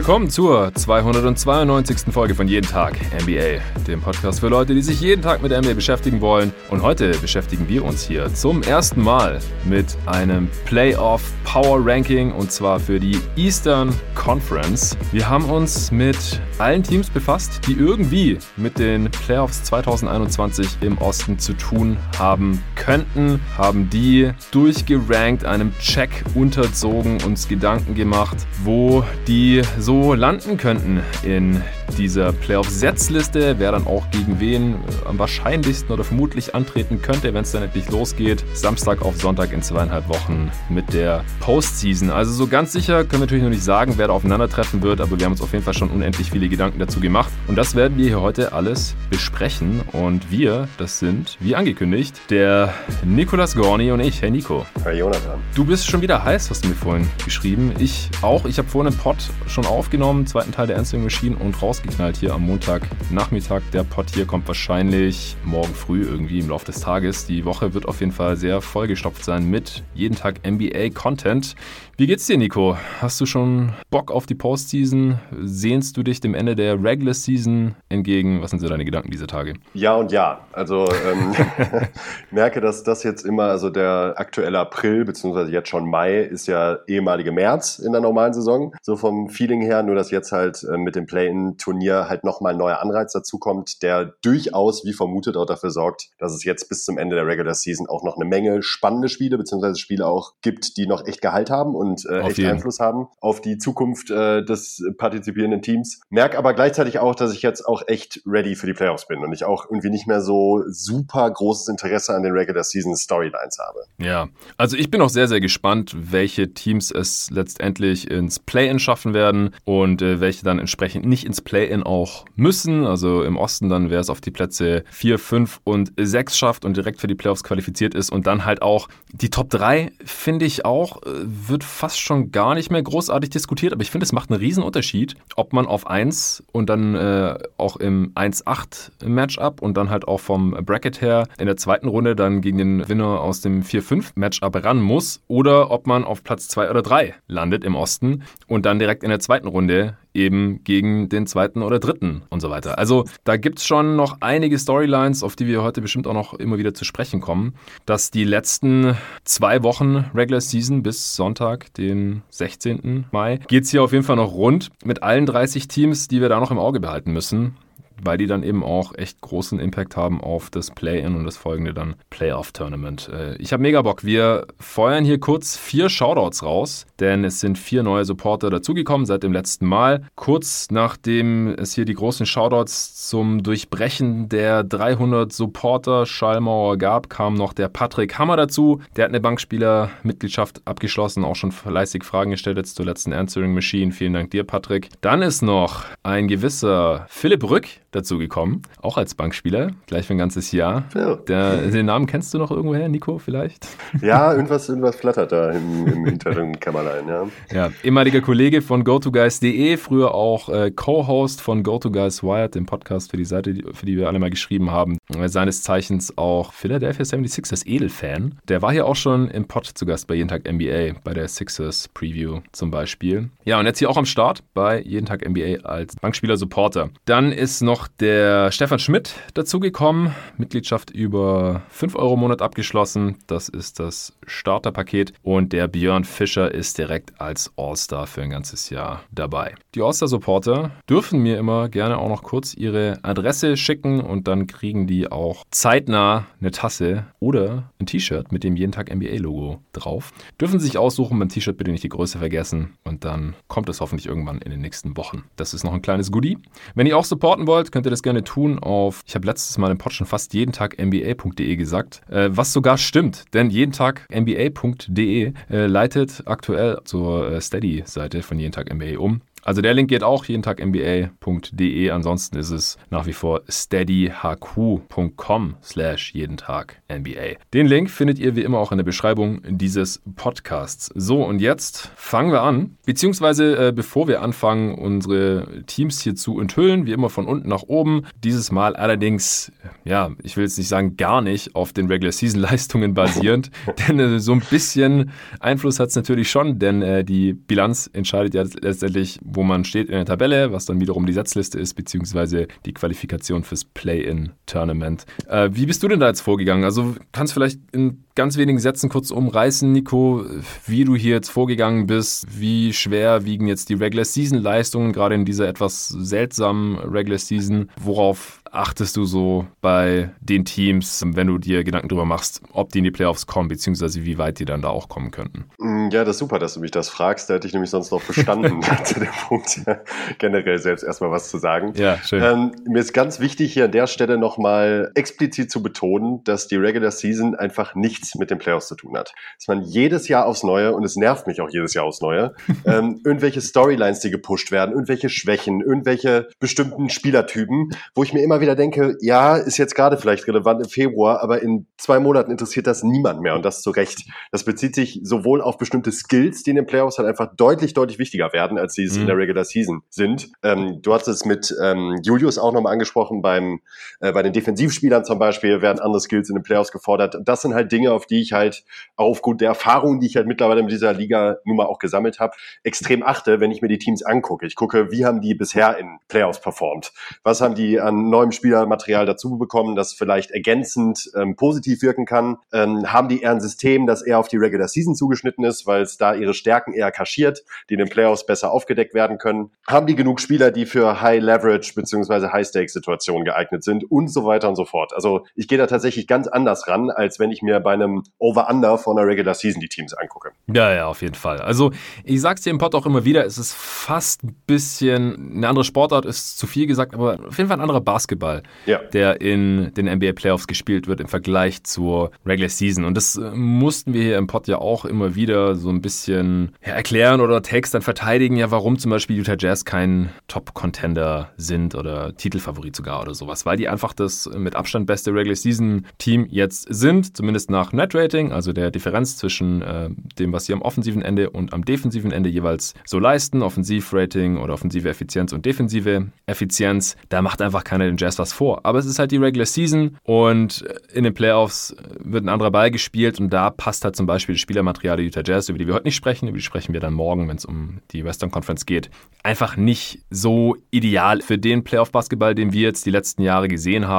Willkommen zur 292. Folge von Jeden Tag NBA, dem Podcast für Leute, die sich jeden Tag mit NBA beschäftigen wollen. Und heute beschäftigen wir uns hier zum ersten Mal mit einem Playoff Power Ranking und zwar für die Eastern Conference. Wir haben uns mit allen Teams befasst, die irgendwie mit den Playoffs 2021 im Osten zu tun haben könnten, haben die durchgerankt, einem Check unterzogen, uns Gedanken gemacht, wo die so landen könnten in dieser Playoff-Setzliste, wer dann auch gegen wen am wahrscheinlichsten oder vermutlich antreten könnte, wenn es dann endlich losgeht. Samstag auf Sonntag in zweieinhalb Wochen mit der Postseason. Also so ganz sicher können wir natürlich noch nicht sagen, wer da aufeinandertreffen wird, aber wir haben uns auf jeden Fall schon unendlich viele Gedanken dazu gemacht. Und das werden wir hier heute alles besprechen. Und wir, das sind, wie angekündigt, der Nikolas Gorni und ich. Hey Nico. Hi Jonathan. Du bist schon wieder heiß, hast du mir vorhin geschrieben. Ich auch. Ich habe vorhin einen Pod schon aufgenommen, zweiten Teil der Answering Machine und rausgeknallt hier am Montagnachmittag. Der Pod hier kommt wahrscheinlich morgen früh irgendwie im Laufe des Tages. Die Woche wird auf jeden Fall sehr vollgestopft sein mit jeden Tag NBA-Content. Wie geht's dir, Nico? Hast du schon Bock auf die Postseason? Sehnst du dich dem Ende der Regular Season entgegen? Was sind so deine Gedanken diese Tage? Ja und ja. Also ähm, merke, dass das jetzt immer, also der aktuelle April, beziehungsweise jetzt schon Mai, ist ja ehemalige März in der normalen Saison. So vom Feeling her, nur dass jetzt halt äh, mit dem Play-In-Turnier halt nochmal ein neuer Anreiz dazukommt, der durchaus, wie vermutet, auch dafür sorgt, dass es jetzt bis zum Ende der Regular Season auch noch eine Menge spannende Spiele, beziehungsweise Spiele auch gibt, die noch echt Gehalt haben und und äh, echt jeden. Einfluss haben auf die Zukunft äh, des partizipierenden Teams. Merk aber gleichzeitig auch, dass ich jetzt auch echt ready für die Playoffs bin und ich auch irgendwie nicht mehr so super großes Interesse an den Regular Season Storylines habe. Ja, also ich bin auch sehr, sehr gespannt, welche Teams es letztendlich ins Play-In schaffen werden und äh, welche dann entsprechend nicht ins Play-In auch müssen. Also im Osten dann, wer es auf die Plätze 4, 5 und 6 schafft und direkt für die Playoffs qualifiziert ist und dann halt auch die Top 3, finde ich auch, äh, wird fast schon gar nicht mehr großartig diskutiert, aber ich finde, es macht einen riesen Unterschied, ob man auf 1 und dann äh, auch im 1-8 Matchup und dann halt auch vom Bracket her in der zweiten Runde dann gegen den Winner aus dem 4-5 Matchup ran muss oder ob man auf Platz 2 oder 3 landet im Osten und dann direkt in der zweiten Runde eben gegen den zweiten oder dritten und so weiter. Also da gibt es schon noch einige Storylines, auf die wir heute bestimmt auch noch immer wieder zu sprechen kommen, dass die letzten zwei Wochen Regular Season bis Sonntag, den 16. Mai, geht es hier auf jeden Fall noch rund mit allen 30 Teams, die wir da noch im Auge behalten müssen weil die dann eben auch echt großen Impact haben auf das Play-In und das folgende dann Playoff-Tournament. Äh, ich habe mega Bock. Wir feuern hier kurz vier Shoutouts raus, denn es sind vier neue Supporter dazugekommen seit dem letzten Mal. Kurz nachdem es hier die großen Shoutouts zum Durchbrechen der 300 Supporter Schallmauer gab, kam noch der Patrick Hammer dazu. Der hat eine Bankspieler-Mitgliedschaft abgeschlossen, auch schon fleißig Fragen gestellt jetzt zur letzten Answering Machine. Vielen Dank dir, Patrick. Dann ist noch ein gewisser Philipp Rück dazu gekommen, auch als Bankspieler, gleich für ein ganzes Jahr. Ja. Der, den Namen kennst du noch irgendwoher, Nico, vielleicht? Ja, irgendwas, irgendwas flattert da im, im hinteren Kämmerlein, ja. Ja, ehemaliger Kollege von GoToGuys.de, früher auch äh, Co-Host von GoToGuys Wired, dem Podcast für die Seite, für die wir alle mal geschrieben haben. Äh, seines Zeichens auch Philadelphia 76ers Edelfan. Der war hier auch schon im Pod zu Gast bei Jeden Tag NBA, bei der Sixers Preview zum Beispiel. Ja, und jetzt hier auch am Start bei Jeden Tag NBA als Bankspieler-Supporter. Dann ist noch der Stefan Schmidt dazugekommen, Mitgliedschaft über 5 Euro im Monat abgeschlossen. Das ist das Starterpaket. Und der Björn Fischer ist direkt als All-Star für ein ganzes Jahr dabei. Die All-Star-Supporter dürfen mir immer gerne auch noch kurz ihre Adresse schicken und dann kriegen die auch zeitnah eine Tasse oder ein T-Shirt mit dem jeden Tag NBA-Logo drauf. Dürfen sich aussuchen, beim T-Shirt bitte nicht die Größe vergessen und dann kommt es hoffentlich irgendwann in den nächsten Wochen. Das ist noch ein kleines Goodie. Wenn ihr auch supporten wollt, könnt ihr das gerne tun auf, ich habe letztes Mal im Pod schon fast jeden Tag NBA.de gesagt, äh, was sogar stimmt, denn jeden Tag NBA.de äh, leitet aktuell zur äh, Steady-Seite von jeden Tag NBA um. Also der Link geht auch jeden Tag NBA.de. Ansonsten ist es nach wie vor steadyhq.com slash jeden Tag NBA. Den Link findet ihr wie immer auch in der Beschreibung dieses Podcasts. So, und jetzt fangen wir an. Beziehungsweise äh, bevor wir anfangen, unsere Teams hier zu enthüllen, wie immer von unten nach oben. Dieses Mal allerdings, ja, ich will jetzt nicht sagen gar nicht auf den Regular Season Leistungen basierend, denn äh, so ein bisschen Einfluss hat es natürlich schon, denn äh, die Bilanz entscheidet ja letztendlich, wo man steht in der Tabelle, was dann wiederum die Setzliste ist, beziehungsweise die Qualifikation fürs Play-in-Tournament. Äh, wie bist du denn da jetzt vorgegangen? Also kannst du vielleicht in ganz wenigen Sätzen kurz umreißen, Nico, wie du hier jetzt vorgegangen bist, wie schwer wiegen jetzt die Regular Season Leistungen, gerade in dieser etwas seltsamen Regular Season, worauf achtest du so bei den Teams, wenn du dir Gedanken darüber machst, ob die in die Playoffs kommen, beziehungsweise wie weit die dann da auch kommen könnten? Mm, ja, das ist super, dass du mich das fragst. Da hätte ich nämlich sonst noch bestanden, zu dem Punkt generell selbst erstmal was zu sagen. Ja, schön. Ähm, mir ist ganz wichtig, hier an der Stelle nochmal explizit zu betonen, dass die Regular Season einfach nichts mit den Playoffs zu tun hat. Dass man jedes Jahr aufs Neue, und es nervt mich auch jedes Jahr aufs Neue, ähm, irgendwelche Storylines, die gepusht werden, irgendwelche Schwächen, irgendwelche bestimmten Spielertypen, wo ich mir immer wieder denke, ja, ist jetzt gerade vielleicht relevant im Februar, aber in zwei Monaten interessiert das niemand mehr und das zu Recht. Das bezieht sich sowohl auf bestimmte Skills, die in den Playoffs halt einfach deutlich, deutlich wichtiger werden, als sie es mhm. in der Regular Season sind. Ähm, du hast es mit ähm, Julius auch nochmal angesprochen, beim, äh, bei den Defensivspielern zum Beispiel werden andere Skills in den Playoffs gefordert. Das sind halt Dinge, auf die ich halt aufgrund der Erfahrung, die ich halt mittlerweile mit dieser Liga nun mal auch gesammelt habe, extrem achte, wenn ich mir die Teams angucke. Ich gucke, wie haben die bisher in Playoffs performt? Was haben die an neuem Spielermaterial dazu bekommen, das vielleicht ergänzend ähm, positiv wirken kann? Ähm, haben die eher ein System, das eher auf die Regular Season zugeschnitten ist, weil es da ihre Stärken eher kaschiert, die in den Playoffs besser aufgedeckt werden können? Haben die genug Spieler, die für High Leverage beziehungsweise High Stake Situationen geeignet sind und so weiter und so fort? Also ich gehe da tatsächlich ganz anders ran, als wenn ich mir bei einem Over-Under von einer Regular Season die Teams angucke. Ja, ja, auf jeden Fall. Also ich sag's dir im Pod auch immer wieder, es ist fast ein bisschen eine andere Sportart, ist zu viel gesagt, aber auf jeden Fall ein anderer Basketball. Ja. der in den NBA Playoffs gespielt wird im Vergleich zur Regular Season. Und das äh, mussten wir hier im Pod ja auch immer wieder so ein bisschen erklären oder Text dann verteidigen, ja, warum zum Beispiel Utah Jazz kein Top-Contender sind oder Titelfavorit sogar oder sowas, weil die einfach das mit Abstand beste Regular Season Team jetzt sind, zumindest nach Net Rating, also der Differenz zwischen äh, dem, was sie am offensiven Ende und am defensiven Ende jeweils so leisten, Offensivrating oder offensive Effizienz und defensive Effizienz. Da macht einfach keiner den Jazz was vor. Aber es ist halt die Regular Season und in den Playoffs wird ein anderer Ball gespielt und da passt halt zum Beispiel das Spielermaterial der Utah Jazz, über die wir heute nicht sprechen, über die sprechen wir dann morgen, wenn es um die Western Conference geht, einfach nicht so ideal für den Playoff-Basketball, den wir jetzt die letzten Jahre gesehen haben.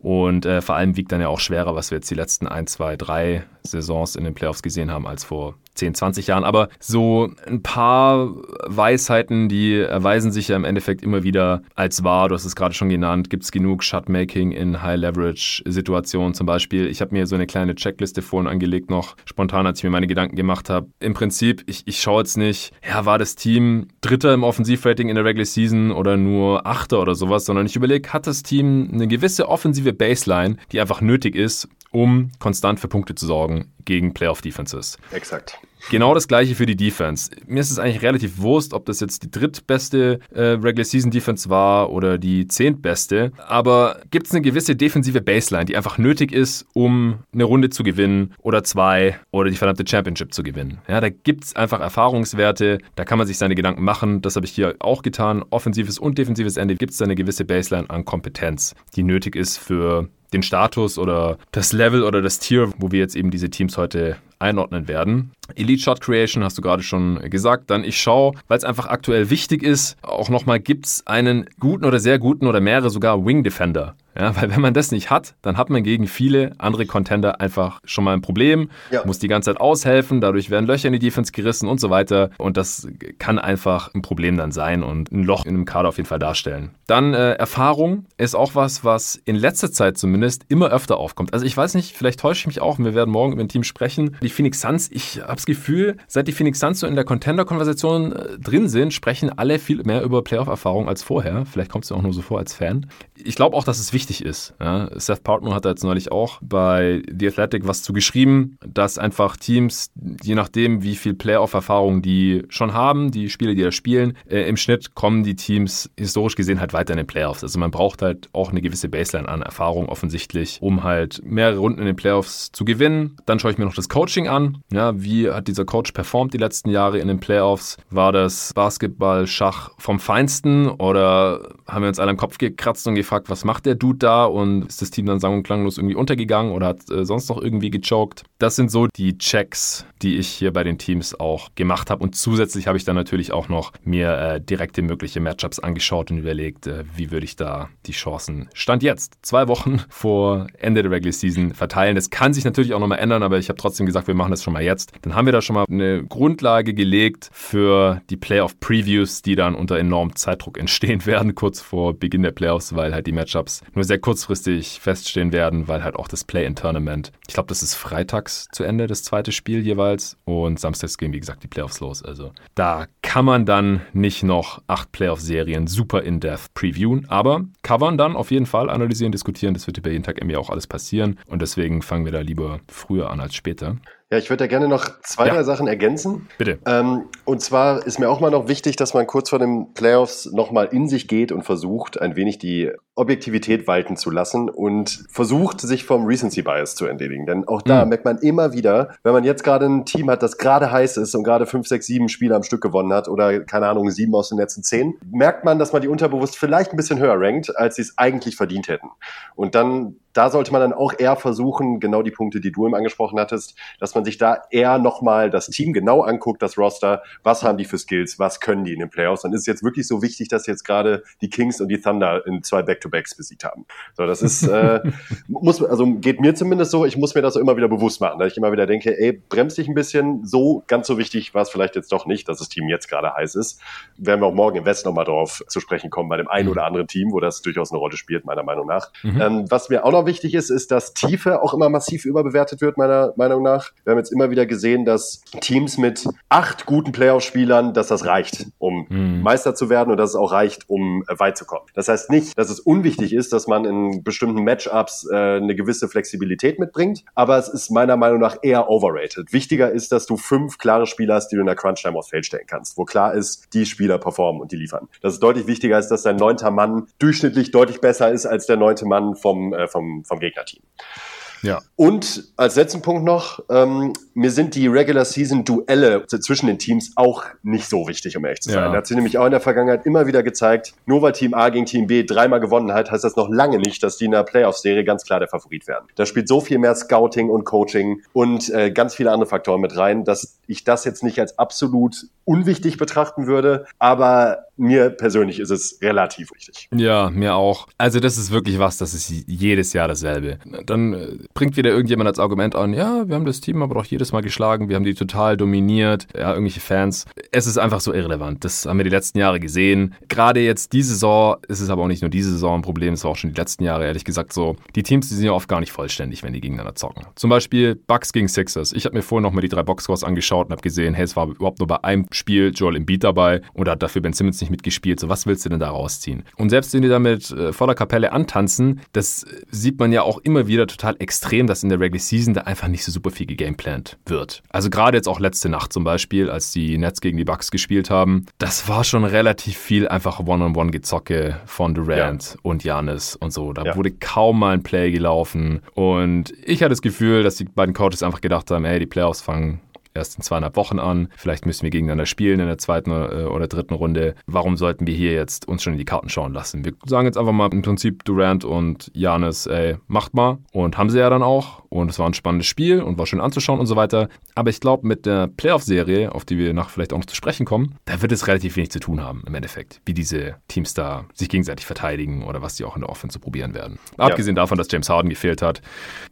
Und äh, vor allem wiegt dann ja auch schwerer, was wir jetzt die letzten ein, zwei, drei Saisons in den Playoffs gesehen haben, als vor 10, 20 Jahren. Aber so ein paar Weisheiten, die erweisen sich ja im Endeffekt immer wieder als wahr. Du hast es gerade schon genannt. Gibt es genug Shotmaking in High-Leverage-Situationen zum Beispiel? Ich habe mir so eine kleine Checkliste vorhin angelegt, noch spontan, als ich mir meine Gedanken gemacht habe. Im Prinzip, ich, ich schaue jetzt nicht, ja, war das Team Dritter im Offensivrating in der Regular Season oder nur Achter oder sowas, sondern ich überlege, hat das Team eine gewisse offensive Baseline, die einfach nötig ist, um konstant für Punkte zu sorgen gegen Playoff-Defenses. Exakt. Genau das gleiche für die Defense. Mir ist es eigentlich relativ wurscht, ob das jetzt die drittbeste äh, Regular Season Defense war oder die zehntbeste. Aber gibt es eine gewisse defensive Baseline, die einfach nötig ist, um eine Runde zu gewinnen oder zwei oder die verdammte Championship zu gewinnen? Ja, da gibt es einfach Erfahrungswerte, da kann man sich seine Gedanken machen. Das habe ich hier auch getan. Offensives und defensives Ende gibt es da eine gewisse Baseline an Kompetenz, die nötig ist für den Status oder das Level oder das Tier, wo wir jetzt eben diese Teams heute einordnen werden. Elite Shot Creation hast du gerade schon gesagt. Dann ich schaue, weil es einfach aktuell wichtig ist, auch nochmal, gibt es einen guten oder sehr guten oder mehrere sogar Wing Defender. Ja, weil wenn man das nicht hat, dann hat man gegen viele andere Contender einfach schon mal ein Problem, ja. muss die ganze Zeit aushelfen, dadurch werden Löcher in die Defense gerissen und so weiter. Und das kann einfach ein Problem dann sein und ein Loch in einem Kader auf jeden Fall darstellen. Dann äh, Erfahrung ist auch was, was in letzter Zeit zumindest immer öfter aufkommt. Also ich weiß nicht, vielleicht täusche ich mich auch, wir werden morgen über ein Team sprechen. Die Phoenix Suns, ich habe das Gefühl, seit die Phoenix Suns so in der Contender-Konversation äh, drin sind, sprechen alle viel mehr über Playoff-Erfahrung als vorher. Vielleicht kommt es mir auch nur so vor als Fan. Ich glaube auch, dass es wichtig ist. Ja, Seth Partner hat da jetzt neulich auch bei The Athletic was zu geschrieben, dass einfach Teams, je nachdem, wie viel Playoff-Erfahrung die schon haben, die Spiele, die da spielen, äh, im Schnitt kommen die Teams historisch gesehen halt weiter in den Playoffs. Also man braucht halt auch eine gewisse Baseline an Erfahrung offensichtlich, um halt mehrere Runden in den Playoffs zu gewinnen. Dann schaue ich mir noch das Coaching an. Ja, wie hat dieser Coach performt die letzten Jahre in den Playoffs? War das Basketball, Schach vom Feinsten oder haben wir uns alle im Kopf gekratzt und gefragt, was macht der Dude da und ist das Team dann sang- und klanglos irgendwie untergegangen oder hat äh, sonst noch irgendwie gechoked? Das sind so die Checks, die ich hier bei den Teams auch gemacht habe und zusätzlich habe ich dann natürlich auch noch mir äh, direkte mögliche Matchups angeschaut und überlegt, äh, wie würde ich da die Chancen Stand jetzt, zwei Wochen vor Ende der Regular Season verteilen. Das kann sich natürlich auch nochmal ändern, aber ich habe trotzdem gesagt, wir machen das schon mal jetzt. Dann haben wir da schon mal eine Grundlage gelegt für die Playoff-Previews, die dann unter enormem Zeitdruck entstehen werden, kurz vor Beginn der Playoffs, weil halt die Matchups nur sehr kurzfristig feststehen werden, weil halt auch das Play-in-Tournament, ich glaube, das ist freitags zu Ende, das zweite Spiel jeweils und samstags gehen, wie gesagt, die Playoffs los. Also da kann man dann nicht noch acht Playoff-Serien super in-depth previewen, aber covern dann auf jeden Fall, analysieren, diskutieren. Das wird bei jeden Tag NBA auch alles passieren und deswegen fangen wir da lieber früher an als später. Ja, ich würde da gerne noch zwei, ja. drei Sachen ergänzen. Bitte. Ähm, und zwar ist mir auch mal noch wichtig, dass man kurz vor den Playoffs nochmal in sich geht und versucht, ein wenig die Objektivität walten zu lassen und versucht, sich vom Recency Bias zu entledigen. Denn auch da mhm. merkt man immer wieder, wenn man jetzt gerade ein Team hat, das gerade heiß ist und gerade fünf, sechs, sieben Spiele am Stück gewonnen hat oder keine Ahnung, sieben aus den letzten zehn, merkt man, dass man die unterbewusst vielleicht ein bisschen höher rankt, als sie es eigentlich verdient hätten. Und dann da sollte man dann auch eher versuchen, genau die Punkte, die du eben angesprochen hattest, dass man sich da eher nochmal das Team genau anguckt, das Roster, was haben die für Skills, was können die in den Playoffs. Dann ist es jetzt wirklich so wichtig, dass jetzt gerade die Kings und die Thunder in zwei Back-to-Backs besiegt haben. So, das ist, äh, muss, also geht mir zumindest so, ich muss mir das auch immer wieder bewusst machen, dass ich immer wieder denke, ey, bremst dich ein bisschen, so ganz so wichtig war es vielleicht jetzt doch nicht, dass das Team jetzt gerade heiß ist. Werden wir auch morgen im West nochmal drauf zu sprechen kommen, bei dem einen mhm. oder anderen Team, wo das durchaus eine Rolle spielt, meiner Meinung nach. Mhm. Ähm, was mir auch noch wichtig ist, ist, dass Tiefe auch immer massiv überbewertet wird, meiner Meinung nach. Wir haben jetzt immer wieder gesehen, dass Teams mit acht guten Playoff-Spielern, dass das reicht, um mhm. Meister zu werden und dass es auch reicht, um äh, weit zu kommen. Das heißt nicht, dass es unwichtig ist, dass man in bestimmten Matchups äh, eine gewisse Flexibilität mitbringt, aber es ist meiner Meinung nach eher overrated. Wichtiger ist, dass du fünf klare Spieler hast, die du in der Crunch-Time aufs Feld stellen kannst, wo klar ist, die Spieler performen und die liefern. Das ist deutlich wichtiger, als dass dein neunter Mann durchschnittlich deutlich besser ist als der neunte Mann vom, äh, vom, vom Gegner. Gegnerteam. Ja. Und als letzten Punkt noch, ähm, mir sind die Regular Season Duelle zwischen den Teams auch nicht so wichtig, um ehrlich zu sein. Ja. Da hat sich nämlich auch in der Vergangenheit immer wieder gezeigt, nur weil Team A gegen Team B dreimal gewonnen hat, heißt das noch lange nicht, dass die in der Playoff-Serie ganz klar der Favorit werden. Da spielt so viel mehr Scouting und Coaching und äh, ganz viele andere Faktoren mit rein, dass ich das jetzt nicht als absolut unwichtig betrachten würde, aber mir persönlich ist es relativ wichtig. Ja, mir auch. Also das ist wirklich was, das ist jedes Jahr dasselbe. Dann äh, bringt wieder irgendjemand als Argument an, ja, wir haben das Team aber doch jedes Mal geschlagen, wir haben die total dominiert, ja, irgendwelche Fans. Es ist einfach so irrelevant. Das haben wir die letzten Jahre gesehen. Gerade jetzt diese Saison ist es aber auch nicht nur diese Saison ein Problem, es war auch schon die letzten Jahre, ehrlich gesagt, so. Die Teams, die sind ja oft gar nicht vollständig, wenn die gegeneinander zocken. Zum Beispiel Bucks gegen Sixers. Ich habe mir vorhin nochmal die drei Boxscores angeschaut und habe gesehen, hey, es war überhaupt nur bei einem Spiel Joel Embiid dabei und hat dafür Ben Simmons nicht nicht mitgespielt. So, was willst du denn da rausziehen? Und selbst wenn die damit äh, voller Kapelle antanzen, das sieht man ja auch immer wieder total extrem, dass in der Regular Season da einfach nicht so super viel gegameplant wird. Also gerade jetzt auch letzte Nacht zum Beispiel, als die Nets gegen die Bucks gespielt haben, das war schon relativ viel einfach One-on-One-Gezocke von Durant ja. und Janis und so. Da ja. wurde kaum mal ein Play gelaufen. Und ich hatte das Gefühl, dass die beiden Coaches einfach gedacht haben, hey, die Playoffs fangen erst in zweieinhalb Wochen an. Vielleicht müssen wir gegeneinander spielen in der zweiten äh, oder dritten Runde. Warum sollten wir hier jetzt uns schon in die Karten schauen lassen? Wir sagen jetzt einfach mal im Prinzip Durant und Janis, ey, macht mal. Und haben sie ja dann auch. Und es war ein spannendes Spiel und war schön anzuschauen und so weiter. Aber ich glaube, mit der Playoff-Serie, auf die wir nach vielleicht auch noch zu sprechen kommen, da wird es relativ wenig zu tun haben im Endeffekt. Wie diese Teams da sich gegenseitig verteidigen oder was die auch in der Offense probieren werden. Ja. Abgesehen davon, dass James Harden gefehlt hat.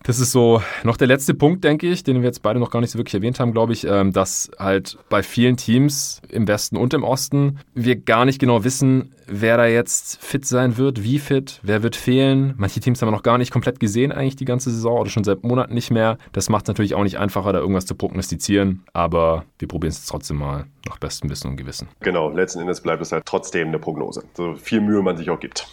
Das ist so noch der letzte Punkt, denke ich, den wir jetzt beide noch gar nicht so wirklich erwähnt haben, glaube ich ähm, dass halt bei vielen Teams im Westen und im Osten wir gar nicht genau wissen, wer da jetzt fit sein wird, wie fit, wer wird fehlen. Manche Teams haben wir noch gar nicht komplett gesehen, eigentlich die ganze Saison oder schon seit Monaten nicht mehr. Das macht es natürlich auch nicht einfacher, da irgendwas zu prognostizieren, aber wir probieren es trotzdem mal nach bestem Wissen und Gewissen. Genau, letzten Endes bleibt es halt trotzdem eine Prognose. So viel Mühe man sich auch gibt.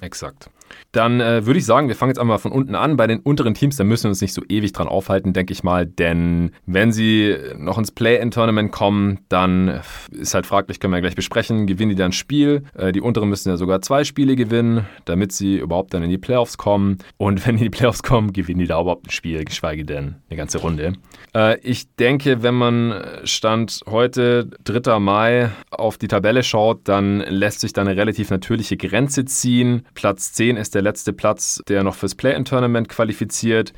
Exakt. Dann äh, würde ich sagen, wir fangen jetzt einmal von unten an. Bei den unteren Teams, da müssen wir uns nicht so ewig dran aufhalten, denke ich mal. Denn wenn sie noch ins Play-In-Tournament kommen, dann ist halt fraglich, können wir ja gleich besprechen, gewinnen die dann ein Spiel. Äh, die unteren müssen ja sogar zwei Spiele gewinnen, damit sie überhaupt dann in die Playoffs kommen. Und wenn die in die Playoffs kommen, gewinnen die da überhaupt ein Spiel, geschweige denn eine ganze Runde. Äh, ich denke, wenn man Stand heute, 3. Mai, auf die Tabelle schaut, dann lässt sich da eine relativ natürliche Grenze ziehen. Platz 10 ist der letzte Platz, der noch fürs Play-In-Tournament qualifiziert.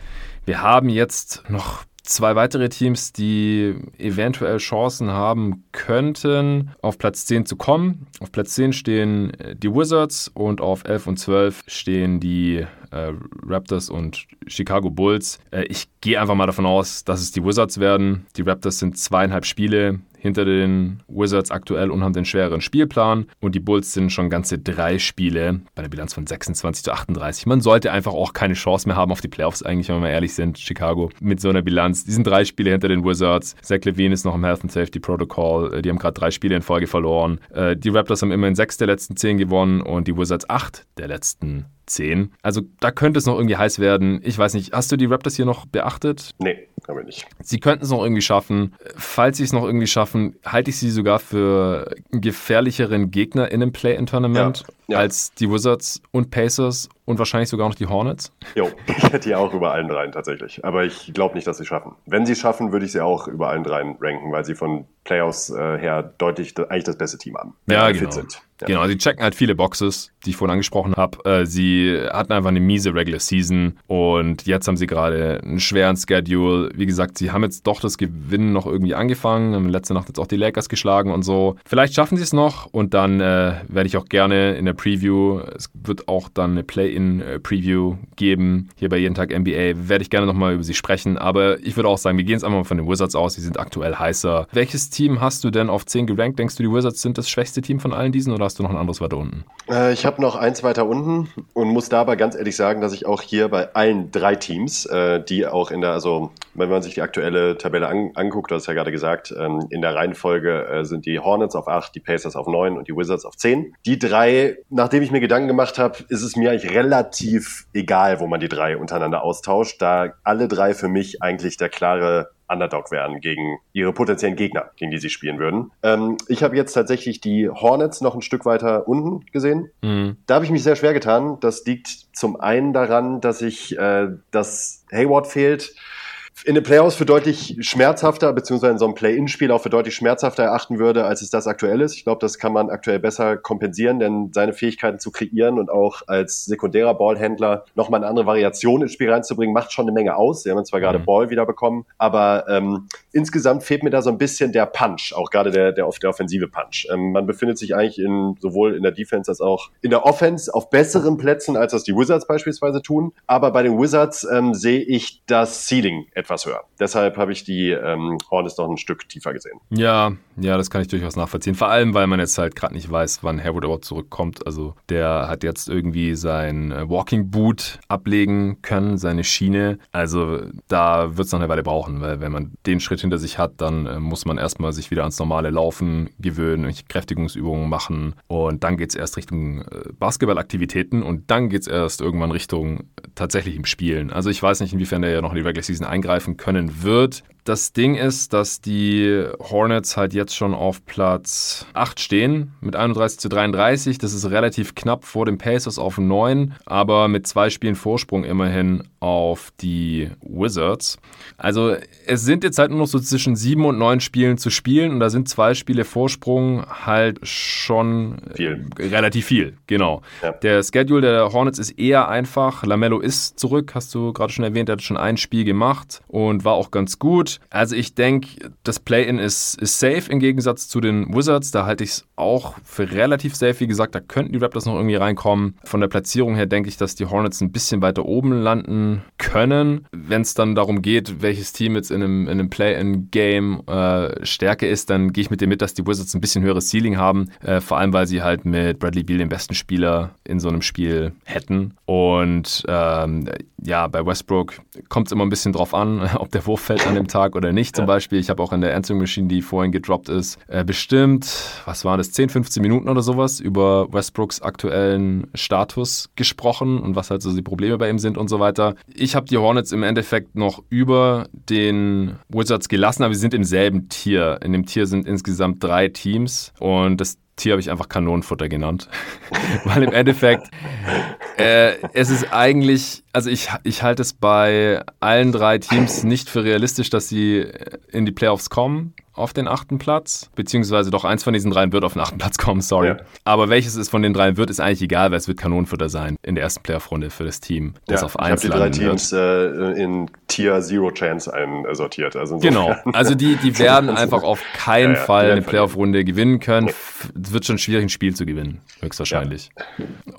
Wir haben jetzt noch zwei weitere Teams, die eventuell Chancen haben könnten, auf Platz 10 zu kommen. Auf Platz 10 stehen die Wizards und auf 11 und 12 stehen die äh, Raptors und Chicago Bulls. Äh, ich gehe einfach mal davon aus, dass es die Wizards werden. Die Raptors sind zweieinhalb Spiele hinter den Wizards aktuell und haben den schwereren Spielplan. Und die Bulls sind schon ganze drei Spiele bei der Bilanz von 26 zu 38. Man sollte einfach auch keine Chance mehr haben auf die Playoffs, eigentlich, wenn wir ehrlich sind. Chicago mit so einer Bilanz. Die sind drei Spiele hinter den Wizards. Zach Levine ist noch im Health and Safety Protocol. Äh, die haben gerade drei Spiele in Folge verloren. Äh, die Raptors haben immerhin sechs der letzten zehn gewonnen und die Wizards acht der letzten 10. Also da könnte es noch irgendwie heiß werden. Ich weiß nicht, hast du die Raptors hier noch beachtet? Nee, haben wir nicht. Sie könnten es noch irgendwie schaffen. Falls sie es noch irgendwie schaffen, halte ich sie sogar für einen gefährlicheren Gegner in einem Play-In-Tournament ja, ja. als die Wizards und Pacers und wahrscheinlich sogar noch die Hornets. Jo, ich hätte die auch über allen dreien tatsächlich. Aber ich glaube nicht, dass sie es schaffen. Wenn sie es schaffen, würde ich sie auch über allen dreien ranken, weil sie von Playoffs äh, her deutlich eigentlich das beste Team haben. Ja, genau. sind. Ja. Genau, sie checken halt viele Boxes, die ich vorhin angesprochen habe. Äh, sie hatten einfach eine miese Regular Season und jetzt haben sie gerade einen schweren Schedule. Wie gesagt, sie haben jetzt doch das Gewinnen noch irgendwie angefangen, haben letzte Nacht jetzt auch die Lakers geschlagen und so. Vielleicht schaffen sie es noch und dann äh, werde ich auch gerne in der Preview, es wird auch dann eine Play-in-Preview geben, hier bei Jeden Tag NBA, werde ich gerne nochmal über sie sprechen. Aber ich würde auch sagen, wir gehen jetzt einfach mal von den Wizards aus, sie sind aktuell heißer. Welches Team hast du denn auf 10 gerankt? Denkst du, die Wizards sind das schwächste Team von allen diesen oder hast du noch ein anderes weiter unten? Äh, ich habe noch eins weiter unten und muss dabei ganz ehrlich sagen, dass ich auch hier bei allen drei Teams, äh, die auch in der, also wenn man sich die aktuelle Tabelle an, anguckt, du hast ja gerade gesagt, ähm, in der Reihenfolge äh, sind die Hornets auf 8, die Pacers auf 9 und die Wizards auf 10. Die drei, nachdem ich mir Gedanken gemacht habe, ist es mir eigentlich relativ egal, wo man die drei untereinander austauscht, da alle drei für mich eigentlich der klare Underdog wären gegen ihre potenziellen Gegner, gegen die sie spielen würden. Ähm, ich habe jetzt tatsächlich die Hornets noch ein Stück weiter unten gesehen. Mhm. Da habe ich mich sehr schwer getan. Das liegt zum einen daran, dass ich, äh, dass Hayward fehlt in den Playoffs für deutlich schmerzhafter, beziehungsweise in so einem Play-In-Spiel auch für deutlich schmerzhafter erachten würde, als es das aktuell ist. Ich glaube, das kann man aktuell besser kompensieren, denn seine Fähigkeiten zu kreieren und auch als sekundärer Ballhändler nochmal eine andere Variation ins Spiel reinzubringen, macht schon eine Menge aus. Sie haben zwar gerade mhm. Ball wieder bekommen, aber ähm, insgesamt fehlt mir da so ein bisschen der Punch, auch gerade der, der, der offensive Punch. Ähm, man befindet sich eigentlich in, sowohl in der Defense als auch in der Offense auf besseren Plätzen, als das die Wizards beispielsweise tun. Aber bei den Wizards ähm, sehe ich das Ceiling etwas etwas höher. Deshalb habe ich die ähm, Hornets noch ein Stück tiefer gesehen. Ja, ja, das kann ich durchaus nachvollziehen. Vor allem, weil man jetzt halt gerade nicht weiß, wann Harewood überhaupt zurückkommt. Also der hat jetzt irgendwie sein äh, Walking Boot ablegen können, seine Schiene. Also da wird es noch eine Weile brauchen, weil wenn man den Schritt hinter sich hat, dann äh, muss man erstmal sich wieder ans normale Laufen gewöhnen, Kräftigungsübungen machen und dann geht es erst Richtung äh, Basketballaktivitäten und dann geht es erst irgendwann Richtung tatsächlich im Spielen. Also ich weiß nicht, inwiefern der ja noch in die Regular Season eingreifen können wird. Das Ding ist, dass die Hornets halt jetzt schon auf Platz 8 stehen mit 31 zu 33. Das ist relativ knapp vor den Pacers auf 9, aber mit zwei Spielen Vorsprung immerhin auf die Wizards. Also es sind jetzt halt nur noch so zwischen 7 und 9 Spielen zu spielen und da sind zwei Spiele Vorsprung halt schon viel. relativ viel. Genau. Ja. Der Schedule der Hornets ist eher einfach. Lamello ist zurück, hast du gerade schon erwähnt, er hat schon ein Spiel gemacht und war auch ganz gut. Also ich denke, das Play-In ist, ist safe im Gegensatz zu den Wizards. Da halte ich es auch für relativ safe. Wie gesagt, da könnten die Raptors noch irgendwie reinkommen. Von der Platzierung her denke ich, dass die Hornets ein bisschen weiter oben landen können. Wenn es dann darum geht, welches Team jetzt in einem, in einem Play-in-Game äh, stärker ist, dann gehe ich mit dir mit, dass die Wizards ein bisschen höheres Ceiling haben. Äh, vor allem, weil sie halt mit Bradley Beal den besten Spieler in so einem Spiel hätten. Und ähm, ja, bei Westbrook kommt es immer ein bisschen drauf an, ob der Wurf fällt an dem Tag oder nicht. Zum ja. Beispiel, ich habe auch in der Answering Machine, die vorhin gedroppt ist, äh, bestimmt, was waren das, 10, 15 Minuten oder sowas über Westbrooks aktuellen Status gesprochen und was halt so die Probleme bei ihm sind und so weiter. Ich habe die Hornets im Endeffekt noch über den Wizards gelassen, aber sie sind im selben Tier. In dem Tier sind insgesamt drei Teams und das Tier habe ich einfach Kanonenfutter genannt. Weil im Endeffekt, äh, es ist eigentlich, also ich, ich halte es bei allen drei Teams nicht für realistisch, dass sie in die Playoffs kommen auf den achten Platz, beziehungsweise doch eins von diesen dreien wird auf den achten Platz kommen, sorry. Ja. Aber welches es von den dreien wird, ist eigentlich egal, weil es wird Kanonenfutter sein in der ersten Playoff-Runde für das Team, das ja, auf eins Ich habe die drei Teams äh, in Tier Zero Chance einsortiert. Also genau, also die, die werden einfach auf keinen ja, Fall eine Playoff-Runde gewinnen können. Es wird schon schwierig, ein Spiel zu gewinnen, höchstwahrscheinlich.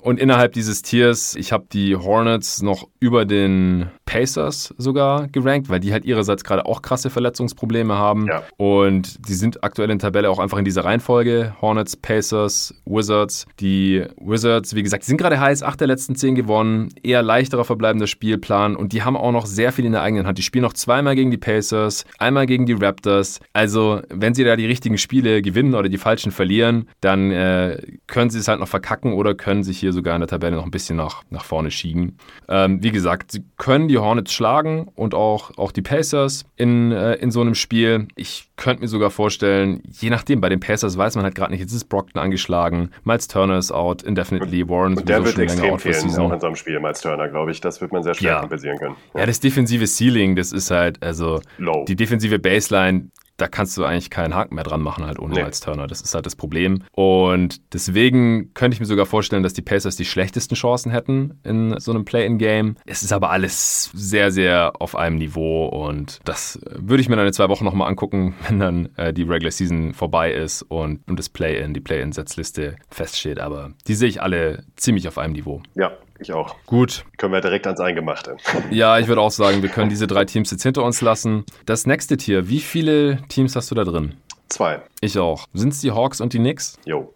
Und innerhalb dieses Tiers, ich habe die Hornets noch über den Pacers sogar gerankt, weil die halt ihrerseits gerade auch krasse Verletzungsprobleme haben. Ja. Und die sind aktuell in der Tabelle auch einfach in dieser Reihenfolge. Hornets, Pacers, Wizards. Die Wizards, wie gesagt, die sind gerade heiß, acht der letzten zehn gewonnen. Eher leichterer verbleibender Spielplan. Und die haben auch noch sehr viel in der eigenen Hand. Die spielen noch zweimal gegen die Pacers, einmal gegen die Raptors. Also, wenn sie da die richtigen Spiele gewinnen oder die falschen verlieren, dann äh, können sie es halt noch verkacken oder können sich hier sogar in der Tabelle noch ein bisschen nach, nach vorne schieben. Ähm, wie gesagt, sie können die Hornets schlagen und auch, auch die Pacers in, äh, in so einem Spiel. Ich könnte mir sogar vorstellen, je nachdem, bei den Pacers weiß man halt gerade nicht, jetzt ist Brockton angeschlagen, Miles Turner ist out, indefinitely, Warren und der wird extrem fehlen, auch in so einem Spiel, Miles Turner, glaube ich. Das wird man sehr schwer ja. kompensieren können. Ja. ja, das defensive Ceiling, das ist halt, also Low. die defensive Baseline, da kannst du eigentlich keinen Haken mehr dran machen, halt ohne nee. Miles Turner. Das ist halt das Problem. Und deswegen könnte ich mir sogar vorstellen, dass die Pacers die schlechtesten Chancen hätten in so einem Play-in-Game. Es ist aber alles sehr, sehr auf einem Niveau und das würde ich mir dann in zwei Wochen nochmal angucken, wenn dann äh, die Regular Season vorbei ist und, und das Play-in, die Play-in-Setzliste feststeht. Aber die sehe ich alle ziemlich auf einem Niveau. Ja, ich auch. Gut. Können wir direkt ans Eingemachte. Ja, ich würde auch sagen, wir können diese drei Teams jetzt hinter uns lassen. Das nächste Tier, wie viele Teams hast du da drin? Zwei. Ich auch. Sind es die Hawks und die Knicks? Jo.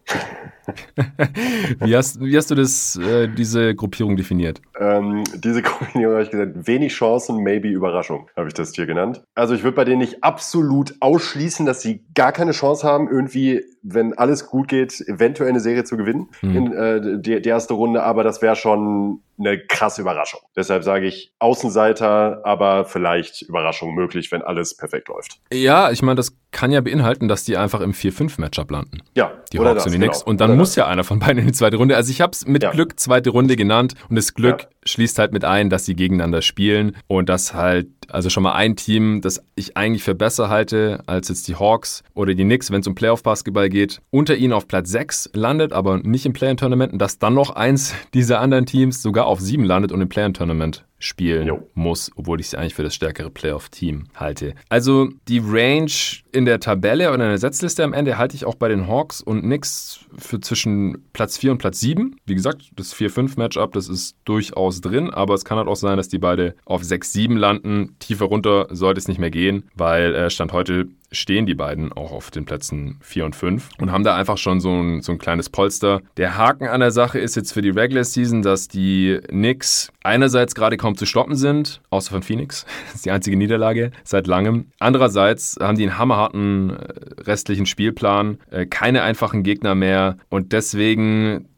wie, hast, wie hast du das, äh, diese Gruppierung definiert? Ähm, diese Gruppierung habe ich gesagt, wenig Chancen, maybe Überraschung, habe ich das hier genannt. Also ich würde bei denen nicht absolut ausschließen, dass sie gar keine Chance haben, irgendwie, wenn alles gut geht, eventuell eine Serie zu gewinnen mhm. in äh, die, die erste Runde, aber das wäre schon eine krasse Überraschung. Deshalb sage ich Außenseiter, aber vielleicht Überraschung möglich, wenn alles perfekt läuft. Ja, ich meine, das kann ja beinhalten, dass die einfach im 4-5-Matchup landen. Ja, die Hawks das, und die Knicks. Genau. Und dann oder muss das. ja einer von beiden in die zweite Runde. Also ich habe es mit ja. Glück zweite Runde genannt und das Glück ja. Schließt halt mit ein, dass sie gegeneinander spielen und dass halt also schon mal ein Team, das ich eigentlich für besser halte als jetzt die Hawks oder die Knicks, wenn es um Playoff-Basketball geht, unter ihnen auf Platz 6 landet, aber nicht im Play-In-Tournament und dass dann noch eins dieser anderen Teams sogar auf 7 landet und im Play-In-Tournament spielen jo. muss, obwohl ich sie eigentlich für das stärkere Playoff-Team halte. Also die Range in der Tabelle oder in der Setzliste am Ende halte ich auch bei den Hawks und Knicks für zwischen Platz 4 und Platz 7. Wie gesagt, das 4-5-Matchup, das ist durchaus drin, aber es kann halt auch sein, dass die beide auf 6-7 landen. Tiefer runter sollte es nicht mehr gehen, weil äh, Stand heute stehen die beiden auch auf den Plätzen 4 und 5 und haben da einfach schon so ein, so ein kleines Polster. Der Haken an der Sache ist jetzt für die Regular Season, dass die Knicks einerseits gerade kaum zu stoppen sind, außer von Phoenix. Das ist die einzige Niederlage seit langem. Andererseits haben die einen hammerharten äh, restlichen Spielplan, äh, keine einfachen Gegner mehr und deswegen,